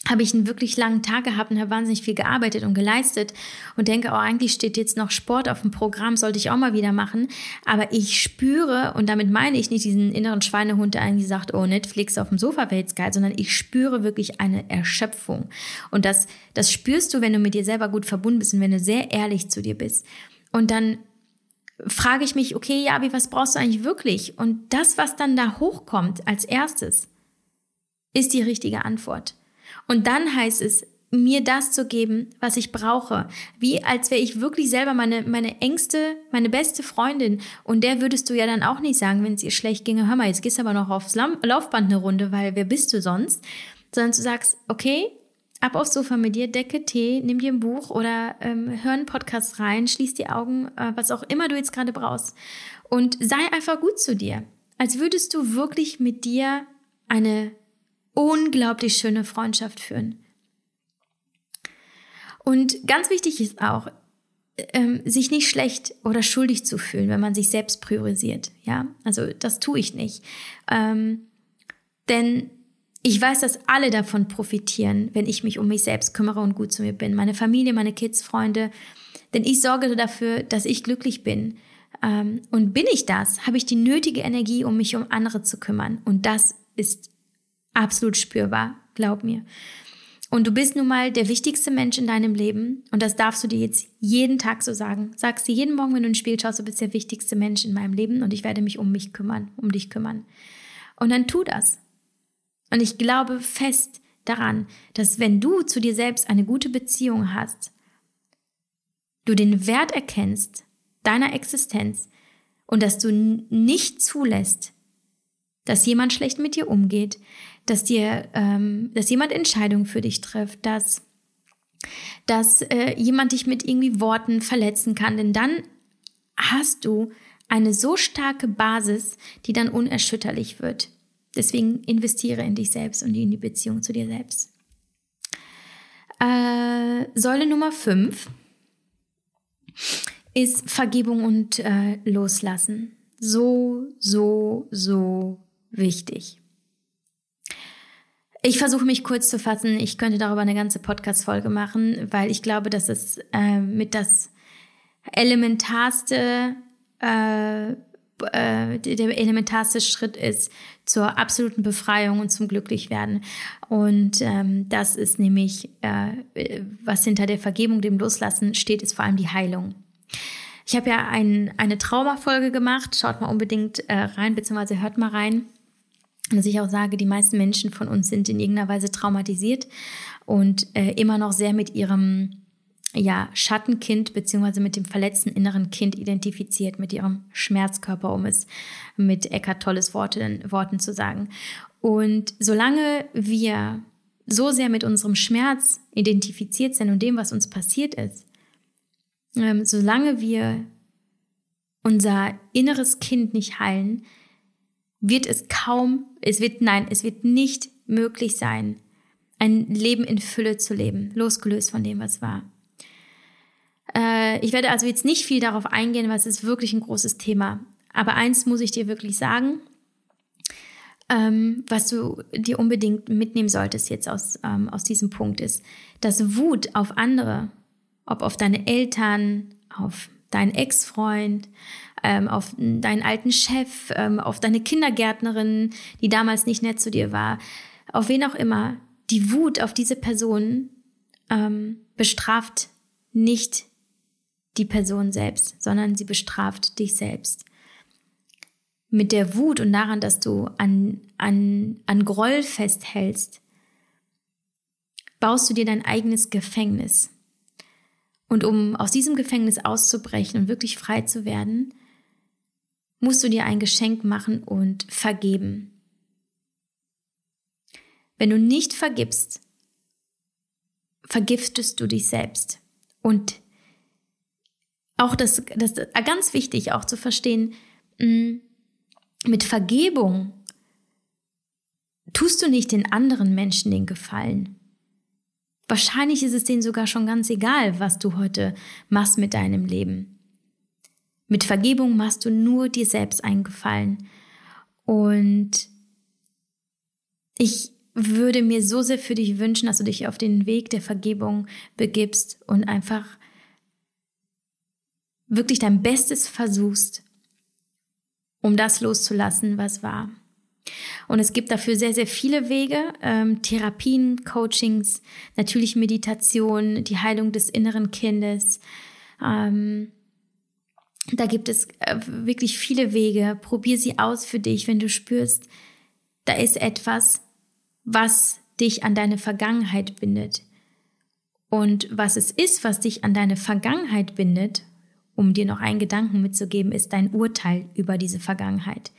habe ich einen wirklich langen Tag gehabt und habe wahnsinnig viel gearbeitet und geleistet und denke, oh, eigentlich steht jetzt noch Sport auf dem Programm, sollte ich auch mal wieder machen. Aber ich spüre, und damit meine ich nicht diesen inneren Schweinehund, der eigentlich sagt, oh, Netflix auf dem Sofa wäre jetzt geil, sondern ich spüre wirklich eine Erschöpfung. Und das, das spürst du, wenn du mit dir selber gut verbunden bist und wenn du sehr ehrlich zu dir bist. Und dann frage ich mich, okay, ja, wie was brauchst du eigentlich wirklich? Und das, was dann da hochkommt als erstes, ist die richtige Antwort. Und dann heißt es, mir das zu geben, was ich brauche. Wie als wäre ich wirklich selber meine, meine engste, meine beste Freundin. Und der würdest du ja dann auch nicht sagen, wenn es ihr schlecht ginge, hör mal, jetzt gehst du aber noch aufs Laufband eine Runde, weil wer bist du sonst? Sondern du sagst, okay, ab aufs Sofa mit dir, Decke, Tee, nimm dir ein Buch oder ähm, hör einen Podcast rein, schließ die Augen, äh, was auch immer du jetzt gerade brauchst. Und sei einfach gut zu dir. Als würdest du wirklich mit dir eine unglaublich schöne Freundschaft führen. Und ganz wichtig ist auch, ähm, sich nicht schlecht oder schuldig zu fühlen, wenn man sich selbst priorisiert. Ja, also das tue ich nicht. Ähm, denn ich weiß, dass alle davon profitieren, wenn ich mich um mich selbst kümmere und gut zu mir bin. Meine Familie, meine Kids, Freunde. Denn ich sorge dafür, dass ich glücklich bin. Ähm, und bin ich das, habe ich die nötige Energie, um mich um andere zu kümmern. Und das ist absolut spürbar, glaub mir. Und du bist nun mal der wichtigste Mensch in deinem Leben und das darfst du dir jetzt jeden Tag so sagen. Sagst dir jeden Morgen, wenn du ein Spiel schaust, du bist der wichtigste Mensch in meinem Leben und ich werde mich um mich kümmern, um dich kümmern. Und dann tu das. Und ich glaube fest daran, dass wenn du zu dir selbst eine gute Beziehung hast, du den Wert erkennst deiner Existenz und dass du nicht zulässt, dass jemand schlecht mit dir umgeht, dass dir, ähm, dass jemand Entscheidungen für dich trifft, dass, dass äh, jemand dich mit irgendwie Worten verletzen kann, denn dann hast du eine so starke Basis, die dann unerschütterlich wird. Deswegen investiere in dich selbst und in die Beziehung zu dir selbst. Äh, Säule Nummer 5 ist Vergebung und äh, Loslassen. So, so, so wichtig. Ich versuche mich kurz zu fassen. Ich könnte darüber eine ganze Podcast-Folge machen, weil ich glaube, dass es äh, mit das elementarste, äh, äh, der elementarste Schritt ist zur absoluten Befreiung und zum Glücklichwerden. Und ähm, das ist nämlich, äh, was hinter der Vergebung, dem Loslassen steht, ist vor allem die Heilung. Ich habe ja ein, eine Traumafolge gemacht. Schaut mal unbedingt äh, rein, beziehungsweise hört mal rein. Dass ich auch sage, die meisten Menschen von uns sind in irgendeiner Weise traumatisiert und äh, immer noch sehr mit ihrem ja, Schattenkind beziehungsweise mit dem verletzten inneren Kind identifiziert, mit ihrem Schmerzkörper, um es mit Eckart Tolles Worten, Worten zu sagen. Und solange wir so sehr mit unserem Schmerz identifiziert sind und dem, was uns passiert ist, ähm, solange wir unser inneres Kind nicht heilen, wird es kaum, es wird, nein, es wird nicht möglich sein, ein Leben in Fülle zu leben, losgelöst von dem, was war. Äh, ich werde also jetzt nicht viel darauf eingehen, weil es ist wirklich ein großes Thema. Aber eins muss ich dir wirklich sagen, ähm, was du dir unbedingt mitnehmen solltest jetzt aus, ähm, aus diesem Punkt ist, dass Wut auf andere, ob auf deine Eltern, auf deinen Ex-Freund, ähm, auf deinen alten Chef, ähm, auf deine Kindergärtnerin, die damals nicht nett zu dir war, auf wen auch immer, die Wut auf diese Person ähm, bestraft nicht die Person selbst, sondern sie bestraft dich selbst. Mit der Wut und daran, dass du an, an, an Groll festhältst, baust du dir dein eigenes Gefängnis. Und um aus diesem Gefängnis auszubrechen und wirklich frei zu werden, musst du dir ein Geschenk machen und vergeben. Wenn du nicht vergibst, vergiftest du dich selbst. Und auch das, das ist ganz wichtig auch zu verstehen, mm, mit Vergebung tust du nicht den anderen Menschen den Gefallen. Wahrscheinlich ist es denen sogar schon ganz egal, was du heute machst mit deinem Leben. Mit Vergebung machst du nur dir selbst einen Gefallen. Und ich würde mir so sehr für dich wünschen, dass du dich auf den Weg der Vergebung begibst und einfach wirklich dein Bestes versuchst, um das loszulassen, was war. Und es gibt dafür sehr, sehr viele Wege, ähm, Therapien, Coachings, natürlich Meditation, die Heilung des inneren Kindes. Ähm, da gibt es äh, wirklich viele Wege. Probier sie aus für dich, wenn du spürst, da ist etwas, was dich an deine Vergangenheit bindet. Und was es ist, was dich an deine Vergangenheit bindet, um dir noch einen Gedanken mitzugeben, ist dein Urteil über diese Vergangenheit.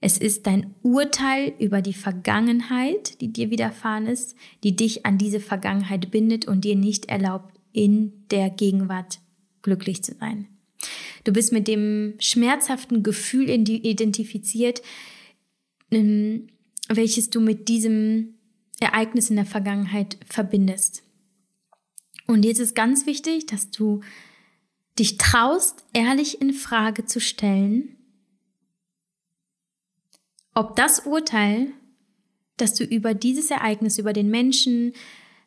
Es ist dein Urteil über die Vergangenheit, die dir widerfahren ist, die dich an diese Vergangenheit bindet und dir nicht erlaubt, in der Gegenwart glücklich zu sein. Du bist mit dem schmerzhaften Gefühl identifiziert, ähm, welches du mit diesem Ereignis in der Vergangenheit verbindest. Und jetzt ist ganz wichtig, dass du dich traust, ehrlich in Frage zu stellen, ob das Urteil, das du über dieses Ereignis, über den Menschen,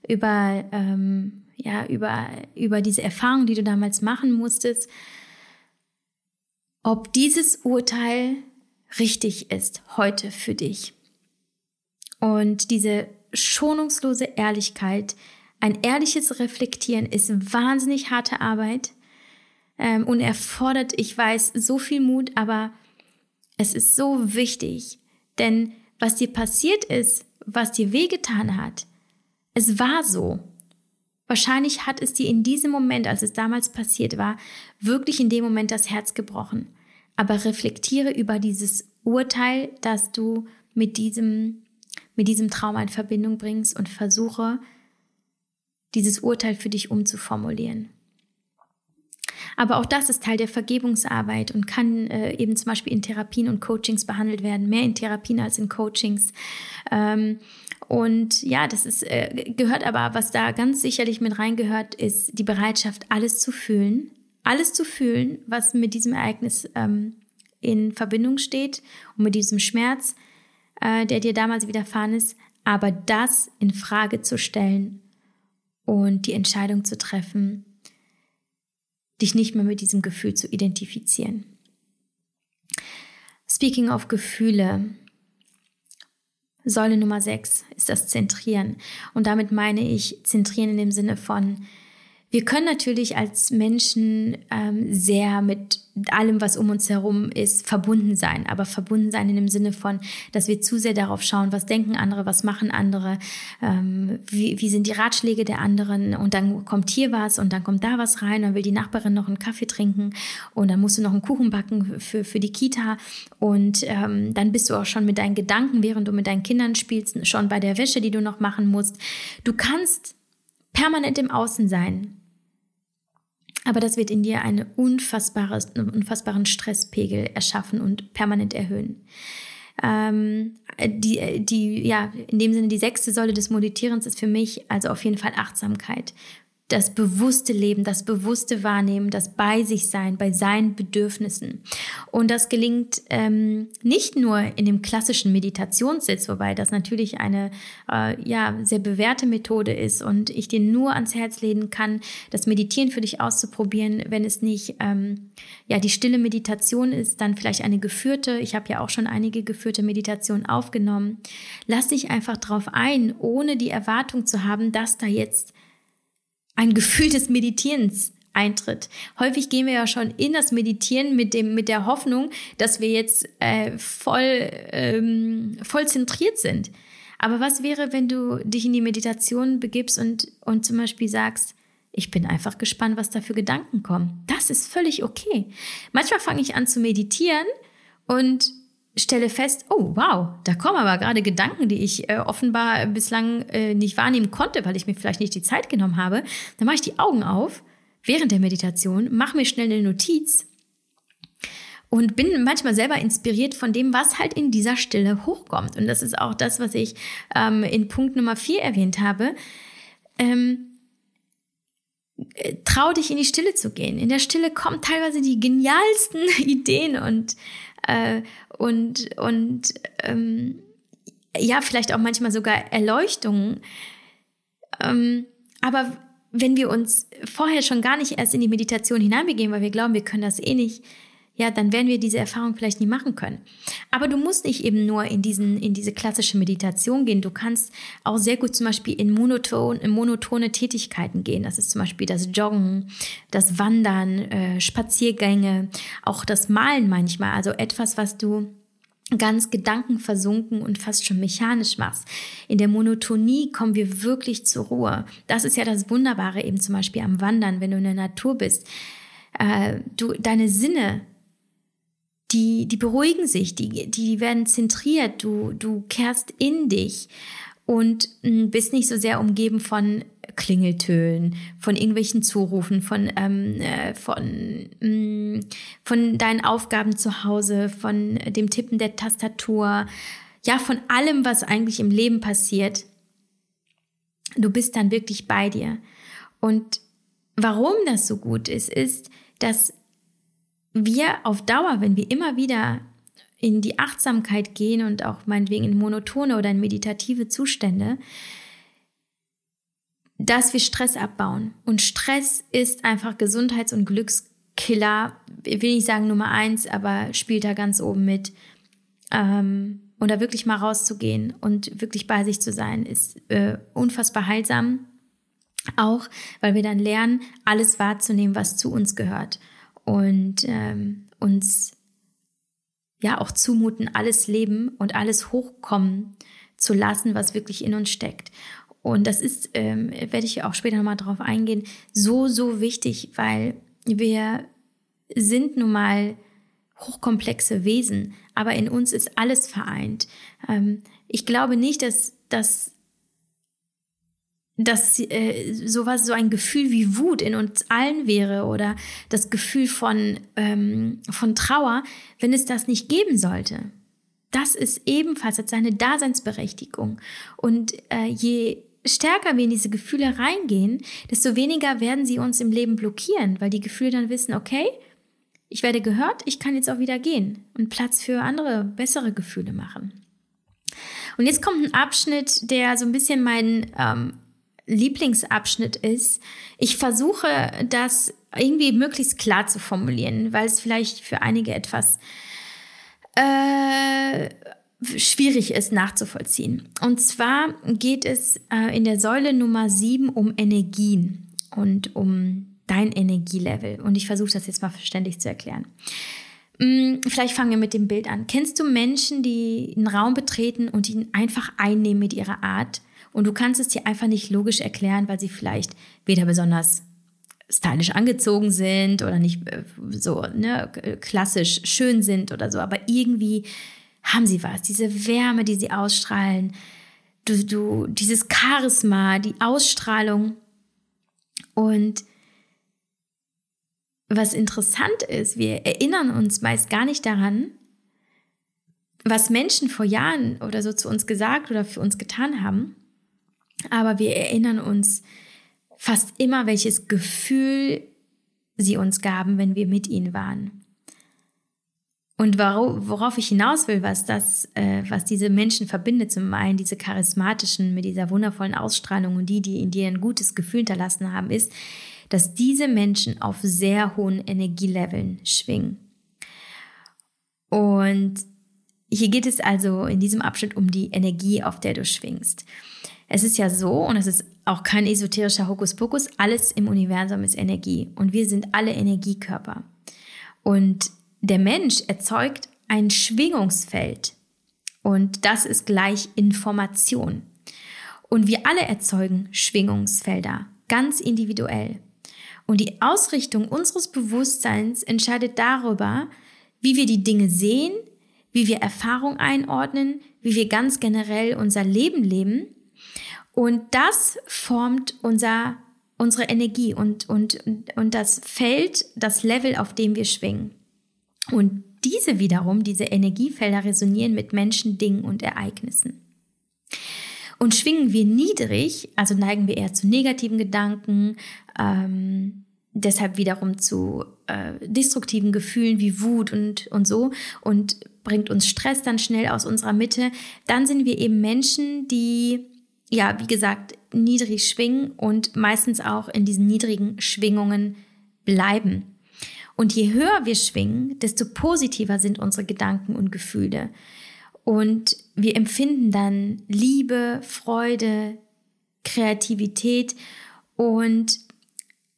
über, ähm, ja, über, über diese Erfahrung, die du damals machen musstest, ob dieses Urteil richtig ist heute für dich. Und diese schonungslose Ehrlichkeit, ein ehrliches Reflektieren ist wahnsinnig harte Arbeit ähm, und erfordert, ich weiß, so viel Mut, aber es ist so wichtig, denn was dir passiert ist, was dir wehgetan hat, es war so. Wahrscheinlich hat es dir in diesem Moment, als es damals passiert war, wirklich in dem Moment das Herz gebrochen. Aber reflektiere über dieses Urteil, das du mit diesem, mit diesem Trauma in Verbindung bringst und versuche, dieses Urteil für dich umzuformulieren. Aber auch das ist Teil der Vergebungsarbeit und kann äh, eben zum Beispiel in Therapien und Coachings behandelt werden, mehr in Therapien als in Coachings. Ähm, und ja, das ist, äh, gehört aber, was da ganz sicherlich mit reingehört, ist die Bereitschaft, alles zu fühlen. Alles zu fühlen, was mit diesem Ereignis ähm, in Verbindung steht und mit diesem Schmerz, äh, der dir damals widerfahren ist, aber das in Frage zu stellen und die Entscheidung zu treffen, dich nicht mehr mit diesem Gefühl zu identifizieren. Speaking of Gefühle, Säule Nummer 6 ist das Zentrieren. Und damit meine ich Zentrieren in dem Sinne von, wir können natürlich als Menschen ähm, sehr mit allem, was um uns herum ist, verbunden sein. Aber verbunden sein in dem Sinne von, dass wir zu sehr darauf schauen, was denken andere, was machen andere, ähm, wie, wie sind die Ratschläge der anderen. Und dann kommt hier was und dann kommt da was rein. Dann will die Nachbarin noch einen Kaffee trinken und dann musst du noch einen Kuchen backen für, für die Kita. Und ähm, dann bist du auch schon mit deinen Gedanken, während du mit deinen Kindern spielst, schon bei der Wäsche, die du noch machen musst. Du kannst permanent im Außen sein. Aber das wird in dir einen unfassbaren Stresspegel erschaffen und permanent erhöhen. Ähm, die, die, ja, in dem Sinne, die sechste Säule des Meditierens ist für mich also auf jeden Fall Achtsamkeit das bewusste Leben, das bewusste Wahrnehmen, das bei sich sein, bei seinen Bedürfnissen. Und das gelingt ähm, nicht nur in dem klassischen Meditationssitz, wobei das natürlich eine äh, ja sehr bewährte Methode ist und ich dir nur ans Herz legen kann, das Meditieren für dich auszuprobieren, wenn es nicht ähm, ja die stille Meditation ist, dann vielleicht eine geführte. Ich habe ja auch schon einige geführte Meditationen aufgenommen. Lass dich einfach drauf ein, ohne die Erwartung zu haben, dass da jetzt ein Gefühl des Meditierens eintritt. Häufig gehen wir ja schon in das Meditieren mit dem mit der Hoffnung, dass wir jetzt äh, voll ähm, voll zentriert sind. Aber was wäre, wenn du dich in die Meditation begibst und und zum Beispiel sagst, ich bin einfach gespannt, was da für Gedanken kommen. Das ist völlig okay. Manchmal fange ich an zu meditieren und stelle fest, oh wow, da kommen aber gerade Gedanken, die ich äh, offenbar bislang äh, nicht wahrnehmen konnte, weil ich mir vielleicht nicht die Zeit genommen habe. Dann mache ich die Augen auf während der Meditation, mache mir schnell eine Notiz und bin manchmal selber inspiriert von dem, was halt in dieser Stille hochkommt. Und das ist auch das, was ich ähm, in Punkt Nummer vier erwähnt habe. Ähm, äh, trau dich in die Stille zu gehen. In der Stille kommen teilweise die genialsten Ideen und äh, und, und ähm, ja, vielleicht auch manchmal sogar Erleuchtungen. Ähm, aber wenn wir uns vorher schon gar nicht erst in die Meditation hineinbegeben, weil wir glauben, wir können das eh nicht, ja, dann werden wir diese Erfahrung vielleicht nie machen können. Aber du musst nicht eben nur in diesen, in diese klassische Meditation gehen. Du kannst auch sehr gut zum Beispiel in, monoton, in monotone Tätigkeiten gehen. Das ist zum Beispiel das Joggen, das Wandern, äh, Spaziergänge, auch das Malen manchmal. Also etwas, was du ganz gedankenversunken und fast schon mechanisch machst. In der Monotonie kommen wir wirklich zur Ruhe. Das ist ja das Wunderbare eben zum Beispiel am Wandern, wenn du in der Natur bist. Äh, du, deine Sinne die, die beruhigen sich, die, die werden zentriert, du, du kehrst in dich und hm, bist nicht so sehr umgeben von Klingeltönen, von irgendwelchen Zurufen, von, ähm, äh, von, mh, hm, von deinen Aufgaben zu Hause, von dem Tippen der Tastatur, ja, von allem, was eigentlich im Leben passiert. Du bist dann wirklich bei dir. Und warum das so gut ist, ist, dass wir auf Dauer, wenn wir immer wieder in die Achtsamkeit gehen und auch meinetwegen in monotone oder in meditative Zustände, dass wir Stress abbauen. Und Stress ist einfach Gesundheits- und Glückskiller, will ich sagen Nummer eins, aber spielt da ganz oben mit. Ähm, und da wirklich mal rauszugehen und wirklich bei sich zu sein, ist äh, unfassbar heilsam. Auch weil wir dann lernen, alles wahrzunehmen, was zu uns gehört und ähm, uns ja auch zumuten, alles leben und alles hochkommen zu lassen, was wirklich in uns steckt. Und das ist, ähm, werde ich auch später nochmal drauf eingehen, so, so wichtig, weil wir sind nun mal hochkomplexe Wesen, aber in uns ist alles vereint. Ähm, ich glaube nicht, dass, dass dass äh, sowas, so ein Gefühl wie Wut in uns allen wäre oder das Gefühl von, ähm, von Trauer, wenn es das nicht geben sollte. Das ist ebenfalls hat seine Daseinsberechtigung. Und äh, je stärker wir in diese Gefühle reingehen, desto weniger werden sie uns im Leben blockieren, weil die Gefühle dann wissen, okay, ich werde gehört, ich kann jetzt auch wieder gehen und Platz für andere, bessere Gefühle machen. Und jetzt kommt ein Abschnitt, der so ein bisschen mein ähm, Lieblingsabschnitt ist. Ich versuche das irgendwie möglichst klar zu formulieren, weil es vielleicht für einige etwas äh, schwierig ist nachzuvollziehen. Und zwar geht es äh, in der Säule Nummer 7 um Energien. und um dein Energielevel. Und ich versuche das jetzt mal verständlich zu erklären. Mm, vielleicht fangen wir mit dem Bild an. Kennst du Menschen, die einen Raum betreten und ihn einfach einnehmen mit ihrer Art? Und du kannst es dir einfach nicht logisch erklären, weil sie vielleicht weder besonders stylisch angezogen sind oder nicht äh, so ne, klassisch schön sind oder so, aber irgendwie haben sie was, diese Wärme, die sie ausstrahlen, du, du, dieses Charisma, die Ausstrahlung. Und was interessant ist, wir erinnern uns meist gar nicht daran, was Menschen vor Jahren oder so zu uns gesagt oder für uns getan haben, aber wir erinnern uns fast immer, welches Gefühl sie uns gaben, wenn wir mit ihnen waren. Und worauf ich hinaus will, was das, äh, was diese Menschen verbindet, zum einen diese charismatischen mit dieser wundervollen Ausstrahlung und die, die in dir ein gutes Gefühl hinterlassen haben, ist, dass diese Menschen auf sehr hohen Energieleveln schwingen. Und hier geht es also in diesem Abschnitt um die Energie, auf der du schwingst. Es ist ja so, und es ist auch kein esoterischer Hokuspokus, alles im Universum ist Energie und wir sind alle Energiekörper. Und der Mensch erzeugt ein Schwingungsfeld und das ist gleich Information. Und wir alle erzeugen Schwingungsfelder, ganz individuell. Und die Ausrichtung unseres Bewusstseins entscheidet darüber, wie wir die Dinge sehen, wie wir Erfahrung einordnen, wie wir ganz generell unser Leben leben. Und das formt unser, unsere Energie und, und, und das Feld, das Level, auf dem wir schwingen. Und diese wiederum, diese Energiefelder resonieren mit Menschen, Dingen und Ereignissen. Und schwingen wir niedrig, also neigen wir eher zu negativen Gedanken, ähm, deshalb wiederum zu äh, destruktiven Gefühlen wie Wut und, und so und bringt uns Stress dann schnell aus unserer Mitte, dann sind wir eben Menschen, die, ja, wie gesagt, niedrig schwingen und meistens auch in diesen niedrigen Schwingungen bleiben. Und je höher wir schwingen, desto positiver sind unsere Gedanken und Gefühle. Und wir empfinden dann Liebe, Freude, Kreativität und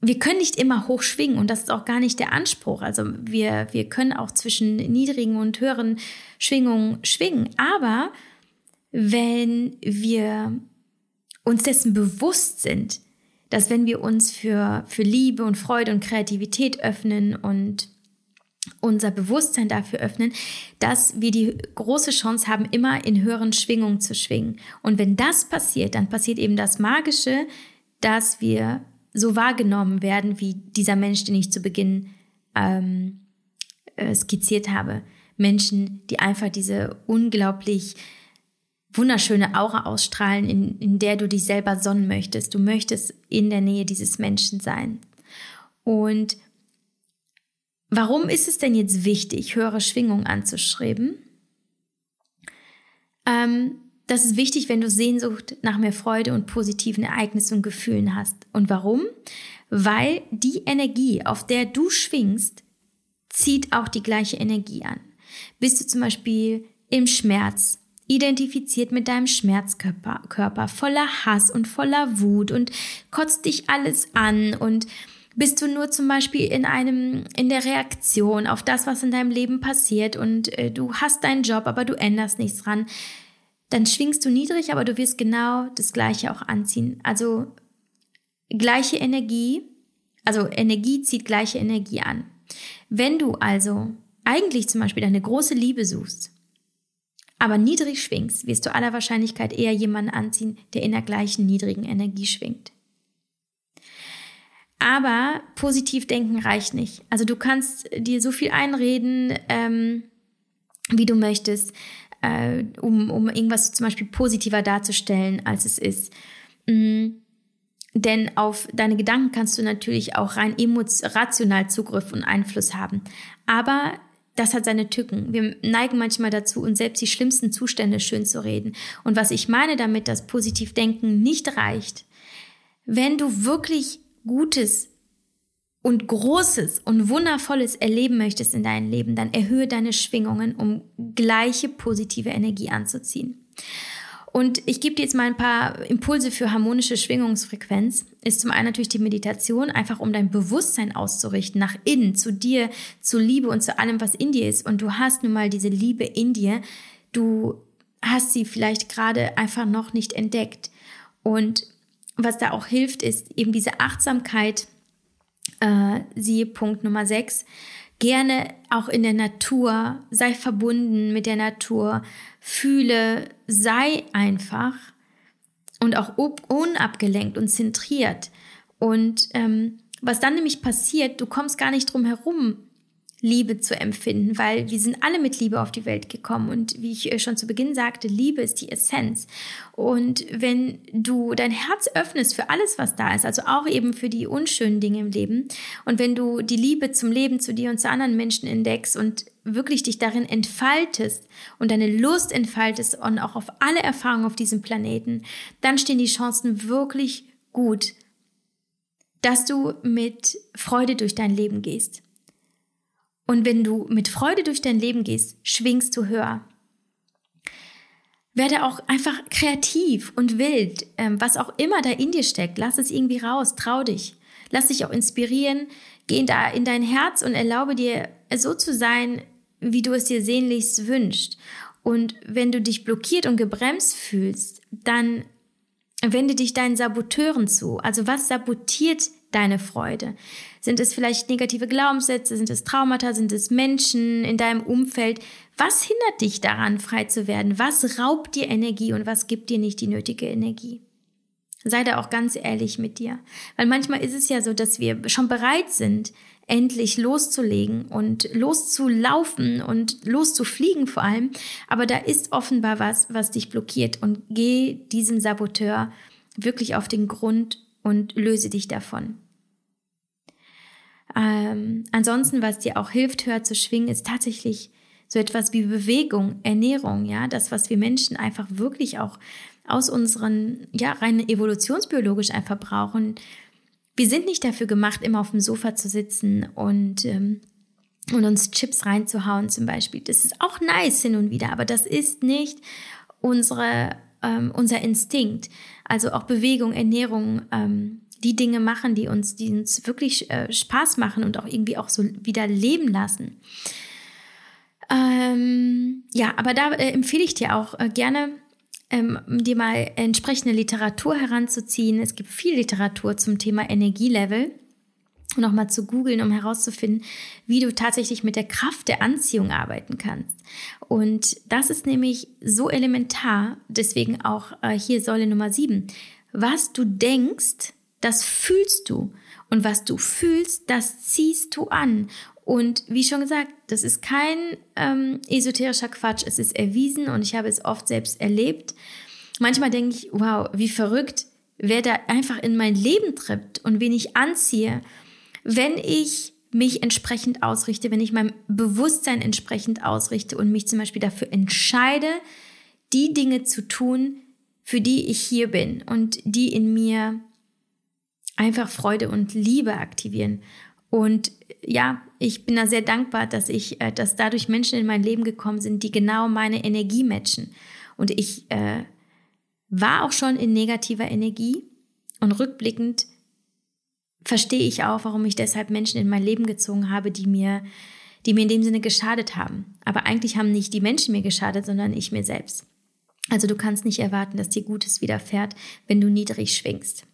wir können nicht immer hoch schwingen und das ist auch gar nicht der Anspruch. Also wir, wir können auch zwischen niedrigen und höheren Schwingungen schwingen. Aber wenn wir uns dessen bewusst sind, dass wenn wir uns für, für Liebe und Freude und Kreativität öffnen und unser Bewusstsein dafür öffnen, dass wir die große Chance haben, immer in höheren Schwingungen zu schwingen. Und wenn das passiert, dann passiert eben das Magische, dass wir so wahrgenommen werden wie dieser Mensch, den ich zu Beginn ähm, äh, skizziert habe. Menschen, die einfach diese unglaublich wunderschöne Aura ausstrahlen, in, in der du dich selber sonnen möchtest. Du möchtest in der Nähe dieses Menschen sein. Und warum ist es denn jetzt wichtig, höhere Schwingungen anzuschreiben? Ähm, das ist wichtig, wenn du Sehnsucht nach mehr Freude und positiven Ereignissen und Gefühlen hast. Und warum? Weil die Energie, auf der du schwingst, zieht auch die gleiche Energie an. Bist du zum Beispiel im Schmerz, identifiziert mit deinem Schmerzkörper, Körper, voller Hass und voller Wut und kotzt dich alles an und bist du nur zum Beispiel in einem, in der Reaktion auf das, was in deinem Leben passiert und äh, du hast deinen Job, aber du änderst nichts dran, dann schwingst du niedrig, aber du wirst genau das Gleiche auch anziehen. Also gleiche Energie, also Energie zieht gleiche Energie an. Wenn du also eigentlich zum Beispiel deine große Liebe suchst, aber niedrig schwingst, wirst du aller Wahrscheinlichkeit eher jemanden anziehen, der in der gleichen niedrigen Energie schwingt. Aber positiv denken reicht nicht. Also du kannst dir so viel einreden, ähm, wie du möchtest, äh, um, um irgendwas zum Beispiel positiver darzustellen, als es ist. Mhm. Denn auf deine Gedanken kannst du natürlich auch rein rational Zugriff und Einfluss haben. Aber das hat seine Tücken. Wir neigen manchmal dazu, uns selbst die schlimmsten Zustände schön zu reden. Und was ich meine damit, dass Positivdenken nicht reicht, wenn du wirklich Gutes und Großes und Wundervolles erleben möchtest in deinem Leben, dann erhöhe deine Schwingungen, um gleiche positive Energie anzuziehen. Und ich gebe dir jetzt mal ein paar Impulse für harmonische Schwingungsfrequenz. Ist zum einen natürlich die Meditation, einfach um dein Bewusstsein auszurichten, nach innen, zu dir, zu Liebe und zu allem, was in dir ist. Und du hast nun mal diese Liebe in dir. Du hast sie vielleicht gerade einfach noch nicht entdeckt. Und was da auch hilft, ist eben diese Achtsamkeit, äh, siehe Punkt Nummer 6, gerne auch in der Natur, sei verbunden mit der Natur, fühle, sei einfach und auch unabgelenkt und zentriert. Und ähm, was dann nämlich passiert, du kommst gar nicht drum herum, Liebe zu empfinden, weil wir sind alle mit Liebe auf die Welt gekommen. Und wie ich äh, schon zu Beginn sagte, Liebe ist die Essenz. Und wenn du dein Herz öffnest für alles, was da ist, also auch eben für die unschönen Dinge im Leben, und wenn du die Liebe zum Leben, zu dir und zu anderen Menschen entdeckst und wirklich dich darin entfaltest und deine Lust entfaltest und auch auf alle Erfahrungen auf diesem Planeten, dann stehen die Chancen wirklich gut, dass du mit Freude durch dein Leben gehst. Und wenn du mit Freude durch dein Leben gehst, schwingst du höher. Werde auch einfach kreativ und wild, ähm, was auch immer da in dir steckt. Lass es irgendwie raus, trau dich. Lass dich auch inspirieren. Geh da in dein Herz und erlaube dir so zu sein, wie du es dir sehnlichst wünschst. Und wenn du dich blockiert und gebremst fühlst, dann wende dich deinen Saboteuren zu. Also was sabotiert deine Freude? Sind es vielleicht negative Glaubenssätze? Sind es Traumata? Sind es Menschen in deinem Umfeld? Was hindert dich daran, frei zu werden? Was raubt dir Energie und was gibt dir nicht die nötige Energie? Sei da auch ganz ehrlich mit dir. Weil manchmal ist es ja so, dass wir schon bereit sind, endlich loszulegen und loszulaufen und loszufliegen vor allem. Aber da ist offenbar was, was dich blockiert und geh diesem Saboteur wirklich auf den Grund und löse dich davon. Ähm, ansonsten, was dir auch hilft, höher zu schwingen, ist tatsächlich so etwas wie Bewegung, Ernährung, ja, das, was wir Menschen einfach wirklich auch aus unseren, ja, rein evolutionsbiologisch einfach brauchen. Wir sind nicht dafür gemacht, immer auf dem Sofa zu sitzen und, ähm, und uns Chips reinzuhauen zum Beispiel. Das ist auch nice hin und wieder, aber das ist nicht unsere, ähm, unser Instinkt. Also auch Bewegung, Ernährung, ähm, die Dinge machen, die uns, die uns wirklich äh, Spaß machen und auch irgendwie auch so wieder leben lassen. Ähm, ja, aber da äh, empfehle ich dir auch äh, gerne, ähm, dir mal entsprechende Literatur heranzuziehen. Es gibt viel Literatur zum Thema Energielevel. Und auch mal zu googeln, um herauszufinden, wie du tatsächlich mit der Kraft der Anziehung arbeiten kannst. Und das ist nämlich so elementar, deswegen auch äh, hier Säule Nummer 7. Was du denkst, das fühlst du. Und was du fühlst, das ziehst du an. Und wie schon gesagt, das ist kein ähm, esoterischer Quatsch, es ist erwiesen und ich habe es oft selbst erlebt. Manchmal denke ich, wow, wie verrückt, wer da einfach in mein Leben trippt und wen ich anziehe, wenn ich mich entsprechend ausrichte, wenn ich mein Bewusstsein entsprechend ausrichte und mich zum Beispiel dafür entscheide, die Dinge zu tun, für die ich hier bin und die in mir einfach Freude und Liebe aktivieren. Und ja, ich bin da sehr dankbar, dass ich, äh, dass dadurch Menschen in mein Leben gekommen sind, die genau meine Energie matchen. Und ich äh, war auch schon in negativer Energie und rückblickend verstehe ich auch, warum ich deshalb Menschen in mein Leben gezogen habe, die mir, die mir in dem Sinne geschadet haben. Aber eigentlich haben nicht die Menschen mir geschadet, sondern ich mir selbst. Also du kannst nicht erwarten, dass dir Gutes widerfährt, wenn du niedrig schwingst.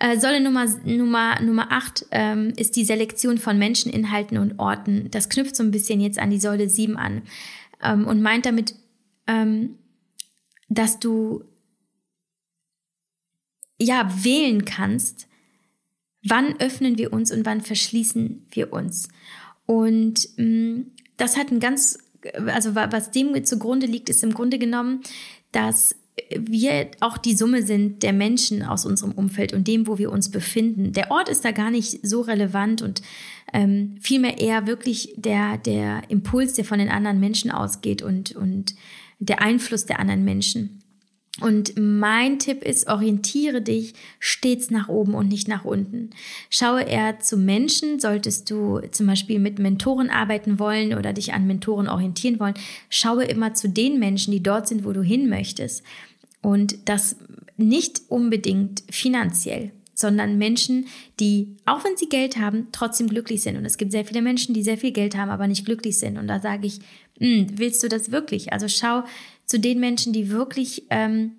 Äh, Säule Nummer, Nummer, Nummer 8 ähm, ist die Selektion von Menschen, Inhalten und Orten. Das knüpft so ein bisschen jetzt an die Säule 7 an ähm, und meint damit, ähm, dass du ja wählen kannst, wann öffnen wir uns und wann verschließen wir uns. Und mh, mm, das hat ein ganz, also was dem zugrunde liegt, ist im Grunde genommen, dass wir auch die Summe sind der Menschen aus unserem Umfeld und dem, wo wir uns befinden. Der Ort ist da gar nicht so relevant und ähm, vielmehr eher wirklich der, der Impuls, der von den anderen Menschen ausgeht und, und der Einfluss der anderen Menschen. Und mein Tipp ist, orientiere dich stets nach oben und nicht nach unten. Schaue eher zu Menschen, solltest du zum Beispiel mit Mentoren arbeiten wollen oder dich an Mentoren orientieren wollen, schaue immer zu den Menschen, die dort sind, wo du hin möchtest. Und das nicht unbedingt finanziell, sondern Menschen, die, auch wenn sie Geld haben, trotzdem glücklich sind. Und es gibt sehr viele Menschen, die sehr viel Geld haben, aber nicht glücklich sind. Und da sage ich, hm, willst du das wirklich? Also schau zu den Menschen, die wirklich ähm,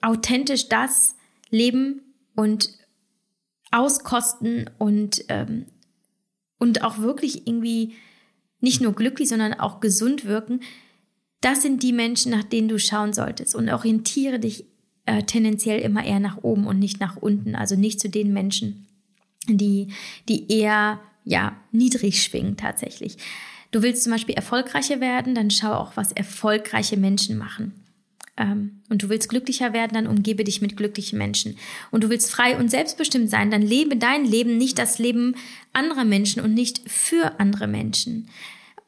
authentisch das leben und auskosten und, ähm, und auch wirklich irgendwie nicht nur glücklich, sondern auch gesund wirken. Das sind die Menschen, nach denen du schauen solltest und orientiere dich äh, tendenziell immer eher nach oben und nicht nach unten. Also nicht zu den Menschen, die, die eher ja, niedrig schwingen tatsächlich. Du willst zum Beispiel erfolgreicher werden, dann schau auch, was erfolgreiche Menschen machen. Ähm, und du willst glücklicher werden, dann umgebe dich mit glücklichen Menschen. Und du willst frei und selbstbestimmt sein, dann lebe dein Leben, nicht das Leben anderer Menschen und nicht für andere Menschen.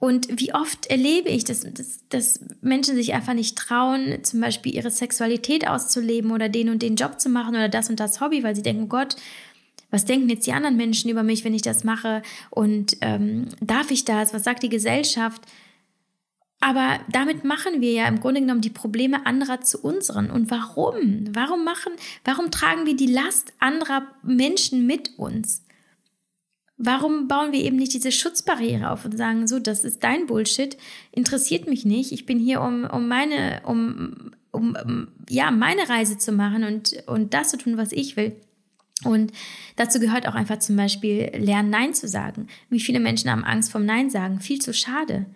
Und wie oft erlebe ich, dass, dass, dass Menschen sich einfach nicht trauen, zum Beispiel ihre Sexualität auszuleben oder den und den Job zu machen oder das und das Hobby, weil sie denken, Gott, was denken jetzt die anderen Menschen über mich, wenn ich das mache? Und ähm, darf ich das? Was sagt die Gesellschaft? Aber damit machen wir ja im Grunde genommen die Probleme anderer zu unseren. Und warum? Warum machen, warum tragen wir die Last anderer Menschen mit uns? Warum bauen wir eben nicht diese Schutzbarriere auf und sagen, so, das ist dein Bullshit, interessiert mich nicht, ich bin hier, um, um meine, um, um, ja, meine Reise zu machen und, und das zu tun, was ich will. Und dazu gehört auch einfach zum Beispiel lernen, Nein zu sagen. Wie viele Menschen haben Angst vom Nein sagen? Viel zu schade.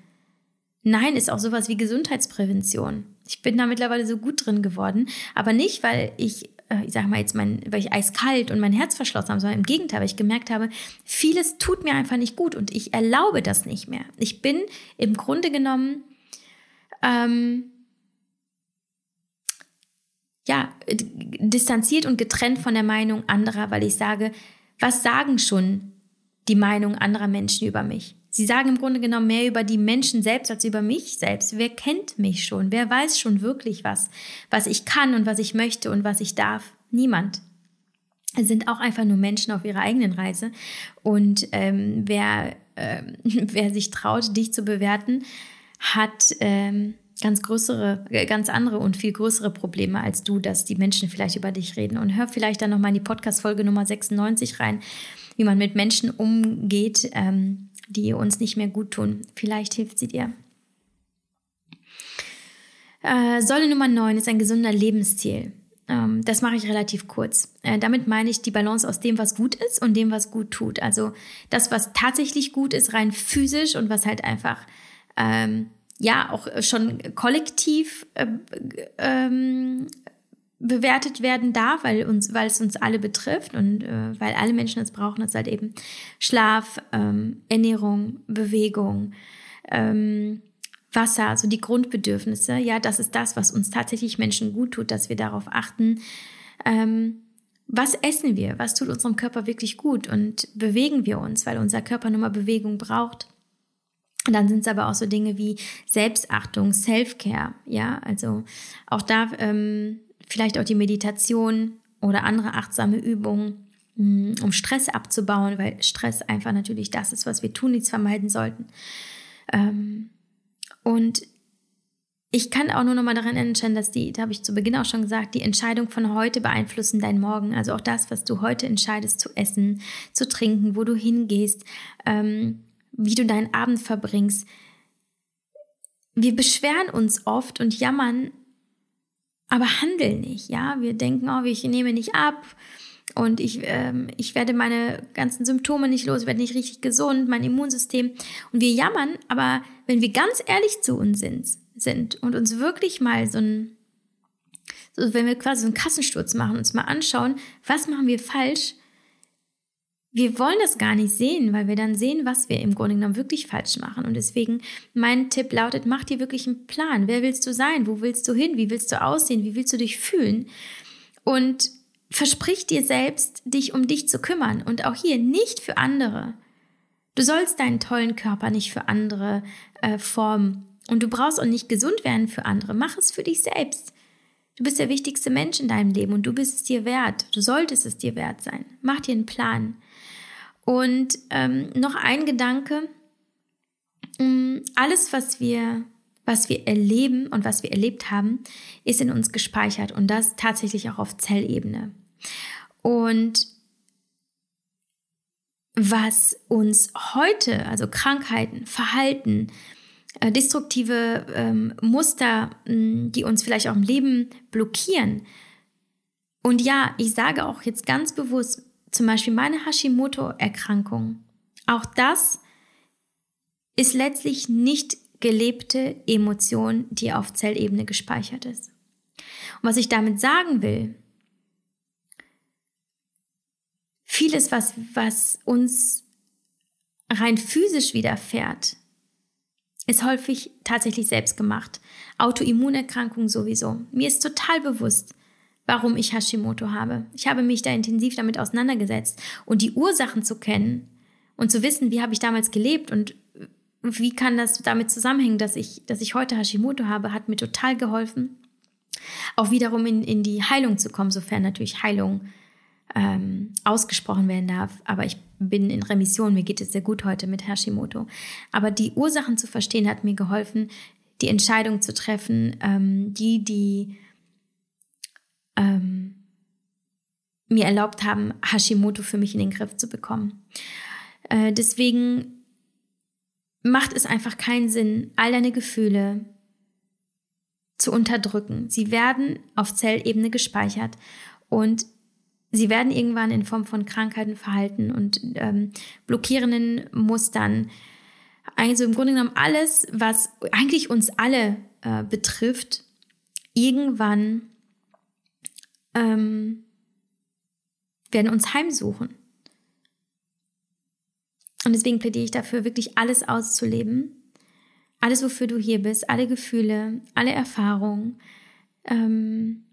Nein ist auch sowas wie Gesundheitsprävention. Ich bin da mittlerweile so gut drin geworden, aber nicht, weil ich, ich sag mal jetzt, mein, weil ich eiskalt und mein Herz verschlossen habe, sondern im Gegenteil, weil ich gemerkt habe, vieles tut mir einfach nicht gut und ich erlaube das nicht mehr. Ich bin im Grunde genommen ähm, ja, distanziert und getrennt von der Meinung anderer, weil ich sage, was sagen schon die Meinung anderer Menschen über mich? Sie sagen im Grunde genommen mehr über die Menschen selbst als über mich selbst. Wer kennt mich schon? Wer weiß schon wirklich was, was ich kann und was ich möchte und was ich darf? Niemand. Es sind auch einfach nur Menschen auf ihrer eigenen Reise. Und ähm, wer, ähm, wer sich traut, dich zu bewerten, hat ähm, ganz größere, äh, ganz andere und viel größere Probleme als du, dass die Menschen vielleicht über dich reden. Und hör vielleicht dann nochmal in die Podcast-Folge Nummer 96 rein, wie man mit Menschen umgeht, ähm, die uns nicht mehr gut tun. Vielleicht hilft sie dir. Äh, Säule Nummer 9 ist ein gesunder Lebensstil. Ähm, das mache ich relativ kurz. Äh, damit meine ich die Balance aus dem, was gut ist und dem, was gut tut. Also das, was tatsächlich gut ist, rein physisch und was halt einfach ähm, ja auch schon kollektiv äh, ähm, bewertet werden darf, weil uns, weil es uns alle betrifft und äh, weil alle Menschen es brauchen, ist halt eben Schlaf, ähm, Ernährung, Bewegung, ähm, Wasser, also die Grundbedürfnisse. Ja, das ist das, was uns tatsächlich Menschen gut tut, dass wir darauf achten. Ähm, was essen wir? Was tut unserem Körper wirklich gut? Und bewegen wir uns, weil unser Körper nun mal Bewegung braucht. Und dann sind es aber auch so Dinge wie Selbstachtung, Self-Care, ja, also auch da ähm, vielleicht auch die Meditation oder andere achtsame Übungen, mm, um Stress abzubauen, weil Stress einfach natürlich das ist, was wir tun, nichts vermeiden sollten. Ähm, und ich kann auch nur noch mal daran erinnern, dass die, da habe ich zu Beginn auch schon gesagt, die Entscheidung von heute beeinflussen dein Morgen. Also auch das, was du heute entscheidest zu essen, zu trinken, wo du hingehst. Ähm, wie du deinen Abend verbringst. Wir beschweren uns oft und jammern, aber handeln nicht. Ja, wir denken, oh, ich nehme nicht ab und ich, ähm, ich werde meine ganzen Symptome nicht los, werde nicht richtig gesund, mein Immunsystem. Und wir jammern, aber wenn wir ganz ehrlich zu uns sind, sind und uns wirklich mal so ein, so wenn wir quasi so einen Kassensturz machen, uns mal anschauen, was machen wir falsch, wir wollen das gar nicht sehen, weil wir dann sehen, was wir im Grunde genommen wirklich falsch machen. Und deswegen mein Tipp lautet, mach dir wirklich einen Plan. Wer willst du sein? Wo willst du hin? Wie willst du aussehen? Wie willst du dich fühlen? Und versprich dir selbst, dich um dich zu kümmern. Und auch hier nicht für andere. Du sollst deinen tollen Körper nicht für andere äh, formen. Und du brauchst auch nicht gesund werden für andere. Mach es für dich selbst. Du bist der wichtigste Mensch in deinem Leben und du bist es dir wert. Du solltest es dir wert sein. Mach dir einen Plan. Und ähm, noch ein Gedanke. Mm, alles, was wir, was wir erleben und was wir erlebt haben, ist in uns gespeichert und das tatsächlich auch auf Zellebene. Und was uns heute, also Krankheiten, Verhalten, äh, destruktive ähm, Muster, mh, die uns vielleicht auch im Leben blockieren. Und ja, ich sage auch jetzt ganz bewusst, zum Beispiel meine Hashimoto-Erkrankung, auch das ist letztlich nicht gelebte Emotion, die auf Zellebene gespeichert ist. Und was ich damit sagen will, vieles, was, was uns rein physisch widerfährt, ist häufig tatsächlich selbst gemacht. Autoimmunerkrankungen sowieso. Mir ist total bewusst, warum ich Hashimoto habe. Ich habe mich da intensiv damit auseinandergesetzt und die Ursachen zu kennen und zu wissen, wie habe ich damals gelebt und wie kann das damit zusammenhängen, dass ich, dass ich heute Hashimoto habe, hat mir total geholfen. Auch wiederum in, in die Heilung zu kommen, sofern natürlich Heilung ähm, ausgesprochen werden darf. Aber ich bin in Remission, mir geht es sehr gut heute mit Hashimoto. Aber die Ursachen zu verstehen hat mir geholfen, die Entscheidung zu treffen, ähm, die, die ähm, mir erlaubt haben, Hashimoto für mich in den Griff zu bekommen. Äh, deswegen macht es einfach keinen Sinn, all deine Gefühle zu unterdrücken. Sie werden auf Zellebene gespeichert und sie werden irgendwann in Form von Krankheiten, Verhalten und ähm, blockierenden Mustern, also im Grunde genommen alles, was eigentlich uns alle äh, betrifft, irgendwann ähm, werden uns heimsuchen. Und deswegen plädiere ich dafür, wirklich alles auszuleben. Alles, wofür du hier bist, alle Gefühle, alle Erfahrungen. Ähm,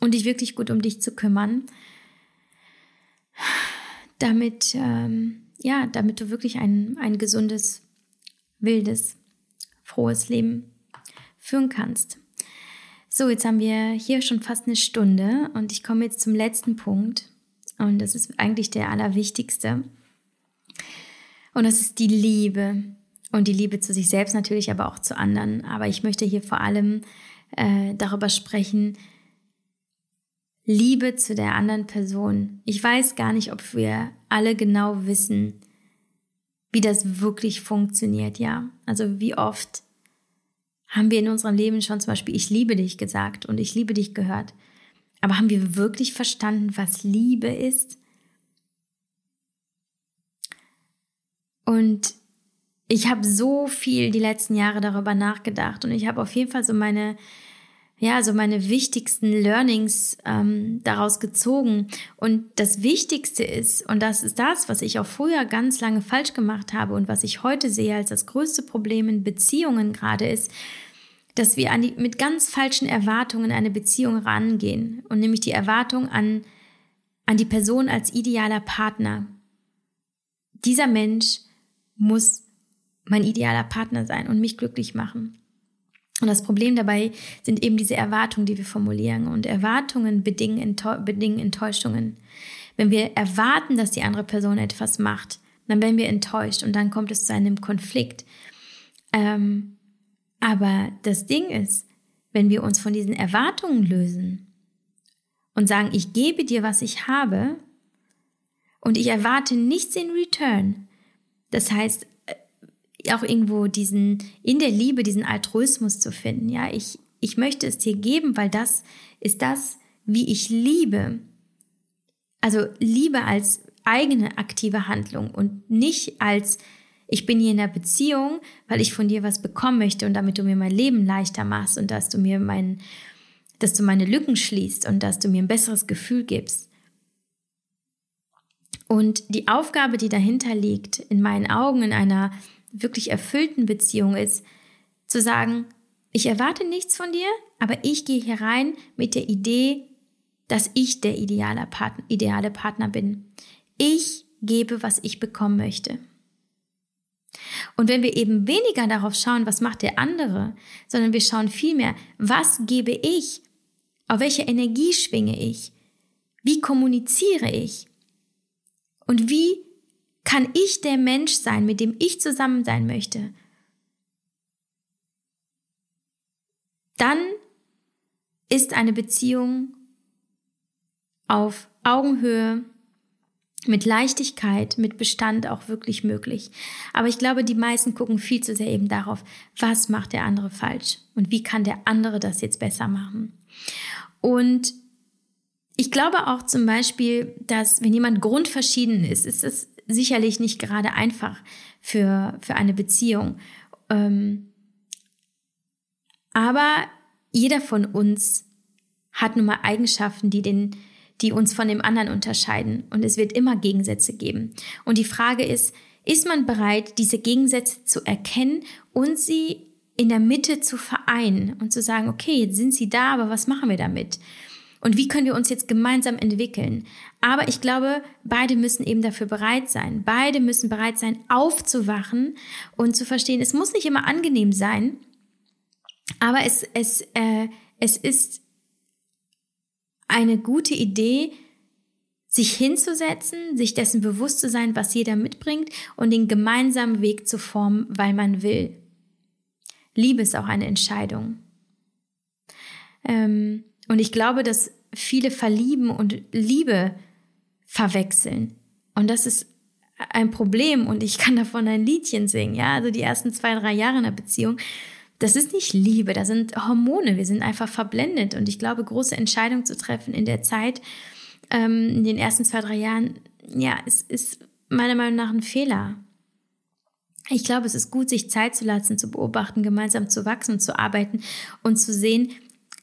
und dich wirklich gut um dich zu kümmern. Damit, ähm, ja, damit du wirklich ein, ein gesundes, wildes, frohes Leben führen kannst. So, jetzt haben wir hier schon fast eine Stunde und ich komme jetzt zum letzten Punkt. Und das ist eigentlich der allerwichtigste. Und das ist die Liebe. Und die Liebe zu sich selbst natürlich, aber auch zu anderen. Aber ich möchte hier vor allem äh, darüber sprechen, Liebe zu der anderen Person. Ich weiß gar nicht, ob wir alle genau wissen, wie das wirklich funktioniert, ja. Also wie oft haben wir in unserem Leben schon zum Beispiel Ich liebe dich gesagt und ich liebe dich gehört. Aber haben wir wirklich verstanden, was Liebe ist? Und ich habe so viel die letzten Jahre darüber nachgedacht und ich habe auf jeden Fall so meine, ja, so meine wichtigsten Learnings ähm, daraus gezogen. Und das Wichtigste ist, und das ist das, was ich auch früher ganz lange falsch gemacht habe und was ich heute sehe als das größte Problem in Beziehungen gerade ist, dass wir die, mit ganz falschen Erwartungen eine Beziehung rangehen und nämlich die Erwartung an, an die Person als idealer Partner. Dieser Mensch muss mein idealer Partner sein und mich glücklich machen. Und das Problem dabei sind eben diese Erwartungen, die wir formulieren. Und Erwartungen bedingen, Enttäu bedingen Enttäuschungen. Wenn wir erwarten, dass die andere Person etwas macht, dann werden wir enttäuscht und dann kommt es zu einem Konflikt. Ähm, aber das Ding ist, wenn wir uns von diesen Erwartungen lösen und sagen, ich gebe dir, was ich habe und ich erwarte nichts in Return, das heißt, äh, auch irgendwo diesen, in der Liebe diesen Altruismus zu finden. Ja, ich, ich möchte es dir geben, weil das ist das, wie ich liebe. Also Liebe als eigene aktive Handlung und nicht als ich bin hier in der Beziehung, weil ich von dir was bekommen möchte und damit du mir mein Leben leichter machst und dass du mir mein, dass du meine Lücken schließt und dass du mir ein besseres Gefühl gibst. Und die Aufgabe, die dahinter liegt, in meinen Augen in einer wirklich erfüllten Beziehung ist, zu sagen, ich erwarte nichts von dir, aber ich gehe hier rein mit der Idee, dass ich der ideale Partner, ideale Partner bin. Ich gebe, was ich bekommen möchte. Und wenn wir eben weniger darauf schauen, was macht der andere, sondern wir schauen vielmehr, was gebe ich, Auf welche Energie schwinge ich? Wie kommuniziere ich? Und wie kann ich der Mensch sein, mit dem ich zusammen sein möchte? Dann ist eine Beziehung auf Augenhöhe, mit Leichtigkeit, mit Bestand auch wirklich möglich. Aber ich glaube, die meisten gucken viel zu sehr eben darauf, was macht der andere falsch und wie kann der andere das jetzt besser machen. Und ich glaube auch zum Beispiel, dass wenn jemand grundverschieden ist, ist es sicherlich nicht gerade einfach für, für eine Beziehung. Ähm, aber jeder von uns hat nun mal Eigenschaften, die den, die uns von dem anderen unterscheiden. Und es wird immer Gegensätze geben. Und die Frage ist, ist man bereit, diese Gegensätze zu erkennen und sie in der Mitte zu vereinen und zu sagen, okay, jetzt sind sie da, aber was machen wir damit? Und wie können wir uns jetzt gemeinsam entwickeln? Aber ich glaube, beide müssen eben dafür bereit sein. Beide müssen bereit sein, aufzuwachen und zu verstehen, es muss nicht immer angenehm sein, aber es, es, äh, es ist eine gute Idee, sich hinzusetzen, sich dessen bewusst zu sein, was jeder mitbringt und den gemeinsamen Weg zu formen, weil man will. Liebe ist auch eine Entscheidung. Ähm, und ich glaube, dass viele verlieben und Liebe verwechseln. Und das ist ein Problem und ich kann davon ein Liedchen singen, ja, also die ersten zwei, drei Jahre in der Beziehung das ist nicht Liebe, das sind Hormone, wir sind einfach verblendet. Und ich glaube, große Entscheidungen zu treffen in der Zeit, ähm, in den ersten zwei, drei Jahren, ja, es ist meiner Meinung nach ein Fehler. Ich glaube, es ist gut, sich Zeit zu lassen, zu beobachten, gemeinsam zu wachsen, zu arbeiten und zu sehen,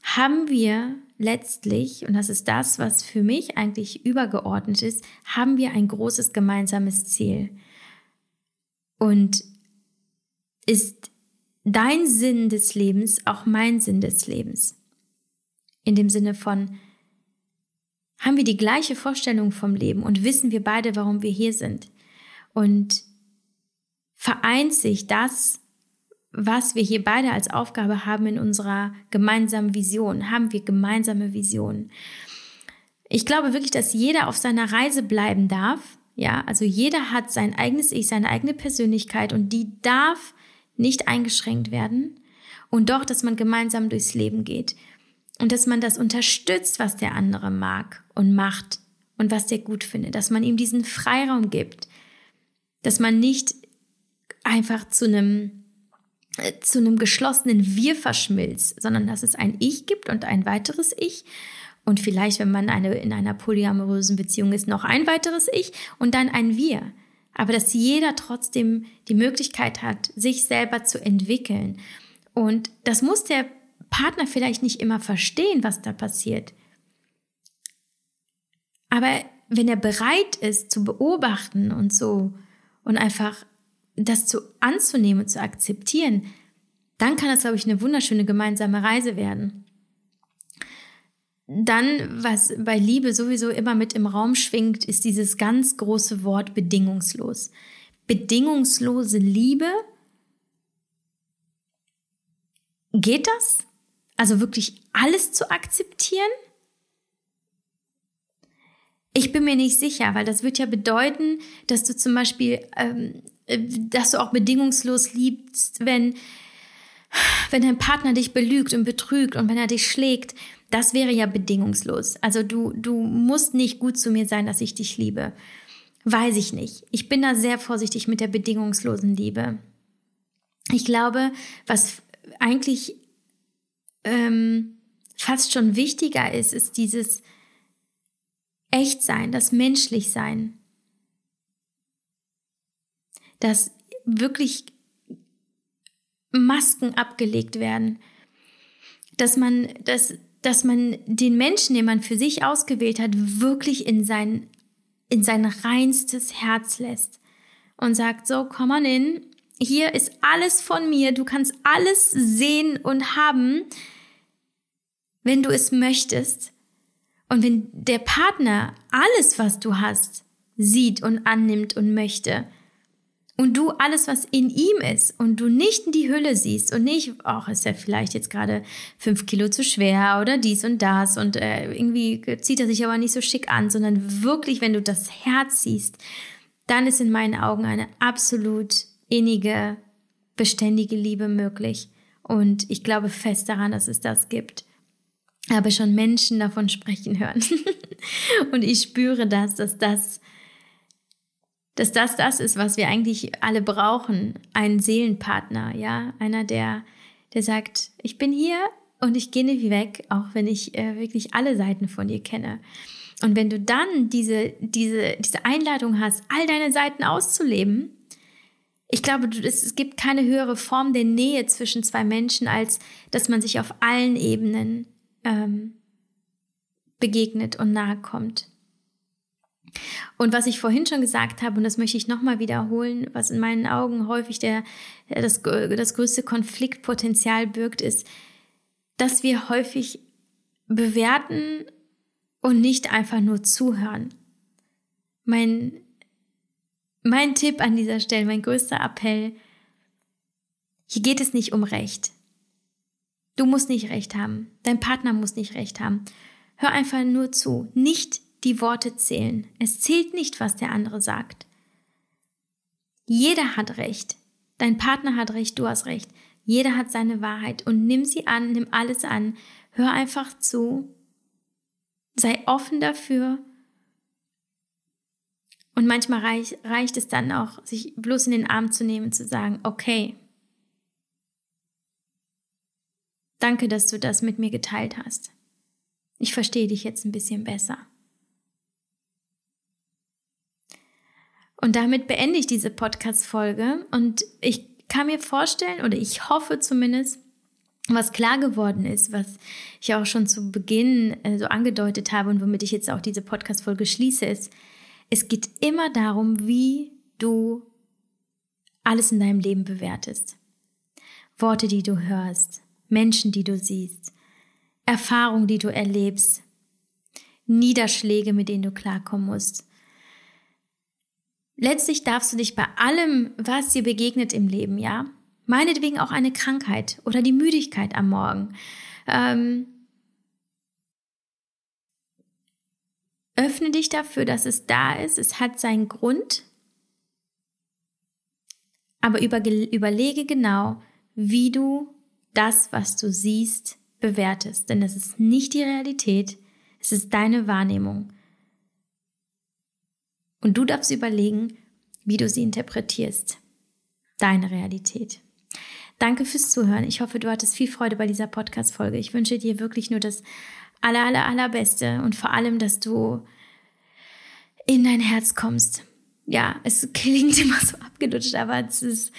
haben wir letztlich, und das ist das, was für mich eigentlich übergeordnet ist, haben wir ein großes gemeinsames Ziel. Und ist dein Sinn des Lebens auch mein Sinn des Lebens. In dem Sinne von, haben wir die gleiche Vorstellung vom Leben und wissen wir beide, warum wir hier sind. Und vereint sich das, was wir hier beide als Aufgabe haben in unserer gemeinsamen Vision? Haben wir gemeinsame Visionen? Ich glaube wirklich, dass jeder auf seiner Reise bleiben darf. Ja, also jeder hat sein eigenes Ich, seine eigene Persönlichkeit und die darf nicht eingeschränkt werden und doch, dass man gemeinsam durchs Leben geht und dass man das unterstützt, was der andere mag und macht und was der gut findet, dass man ihm diesen Freiraum gibt, dass man nicht einfach zu einem äh, zu einem geschlossenen Wir verschmilzt, sondern dass es ein Ich gibt und ein weiteres Ich. Und vielleicht, wenn man eine, in einer polyamorösen Beziehung ist, noch ein weiteres Ich und dann ein Wir aber dass jeder trotzdem die Möglichkeit hat, sich selber zu entwickeln. Und das muss der Partner vielleicht nicht immer verstehen, was da passiert. Aber wenn er bereit ist zu beobachten und so und einfach das zu anzunehmen und zu akzeptieren, dann kann das, glaube ich, eine wunderschöne gemeinsame Reise werden. Dann, was bei Liebe sowieso immer mit im Raum schwingt, ist dieses ganz große Wort bedingungslos. Bedingungslose Liebe. Geht das? Also wirklich alles zu akzeptieren? Ich bin mir nicht sicher, weil das wird ja bedeuten, dass du zum Beispiel, ähm, äh, dass du auch bedingungslos liebst, wenn, wenn dein Partner dich belügt und betrügt und wenn er dich schlägt, das wäre ja bedingungslos. Also du, du musst nicht gut zu mir sein, dass ich dich liebe. Weiß ich nicht. Ich bin da sehr vorsichtig mit der bedingungslosen Liebe. Ich glaube, was eigentlich ähm, fast schon wichtiger ist, ist dieses Echtsein, das Menschlichsein. Dass wirklich Masken abgelegt werden. Dass man, dass dass man den Menschen, den man für sich ausgewählt hat, wirklich in sein, in sein reinstes Herz lässt und sagt, so, komm on in, hier ist alles von mir, du kannst alles sehen und haben, wenn du es möchtest. Und wenn der Partner alles, was du hast, sieht und annimmt und möchte und du alles, was in ihm ist und du nicht in die Hülle siehst und nicht, ach, ist er vielleicht jetzt gerade fünf Kilo zu schwer oder dies und das und äh, irgendwie zieht er sich aber nicht so schick an, sondern wirklich, wenn du das Herz siehst, dann ist in meinen Augen eine absolut innige, beständige Liebe möglich. Und ich glaube fest daran, dass es das gibt. Ich habe schon Menschen davon sprechen hören. und ich spüre das, dass das dass das das ist, was wir eigentlich alle brauchen. Ein Seelenpartner, ja, einer, der, der sagt, ich bin hier und ich gehe nicht weg, auch wenn ich äh, wirklich alle Seiten von dir kenne. Und wenn du dann diese, diese, diese Einladung hast, all deine Seiten auszuleben, ich glaube, es gibt keine höhere Form der Nähe zwischen zwei Menschen, als dass man sich auf allen Ebenen ähm, begegnet und nahe kommt. Und was ich vorhin schon gesagt habe, und das möchte ich nochmal wiederholen, was in meinen Augen häufig der, das, das größte Konfliktpotenzial birgt, ist, dass wir häufig bewerten und nicht einfach nur zuhören. Mein, mein Tipp an dieser Stelle, mein größter Appell, hier geht es nicht um Recht. Du musst nicht Recht haben. Dein Partner muss nicht Recht haben. Hör einfach nur zu. Nicht die Worte zählen. Es zählt nicht, was der andere sagt. Jeder hat Recht. Dein Partner hat Recht, du hast Recht. Jeder hat seine Wahrheit und nimm sie an, nimm alles an. Hör einfach zu. Sei offen dafür. Und manchmal reich, reicht es dann auch, sich bloß in den Arm zu nehmen und zu sagen, okay, danke, dass du das mit mir geteilt hast. Ich verstehe dich jetzt ein bisschen besser. Und damit beende ich diese Podcast-Folge und ich kann mir vorstellen, oder ich hoffe zumindest, was klar geworden ist, was ich auch schon zu Beginn äh, so angedeutet habe und womit ich jetzt auch diese Podcast-Folge schließe, ist, es geht immer darum, wie du alles in deinem Leben bewertest. Worte, die du hörst, Menschen, die du siehst, Erfahrungen, die du erlebst, Niederschläge, mit denen du klarkommen musst letztlich darfst du dich bei allem, was dir begegnet im Leben, ja, meinetwegen auch eine Krankheit oder die Müdigkeit am Morgen, ähm, öffne dich dafür, dass es da ist, es hat seinen Grund, aber überlege genau, wie du das, was du siehst, bewertest. Denn das ist nicht die Realität, es ist deine Wahrnehmung. Und du darfst überlegen, wie du sie interpretierst. Deine Realität. Danke fürs Zuhören. Ich hoffe, du hattest viel Freude bei dieser Podcast-Folge. Ich wünsche dir wirklich nur das aller, aller, allerbeste und vor allem, dass du in dein Herz kommst. Ja, es klingt immer so abgelutscht, aber es ist,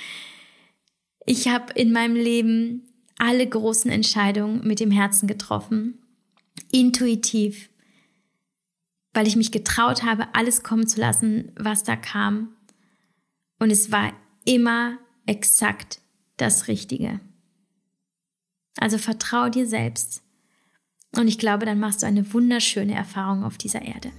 ich habe in meinem Leben alle großen Entscheidungen mit dem Herzen getroffen. Intuitiv weil ich mich getraut habe, alles kommen zu lassen, was da kam. Und es war immer exakt das Richtige. Also vertraue dir selbst. Und ich glaube, dann machst du eine wunderschöne Erfahrung auf dieser Erde.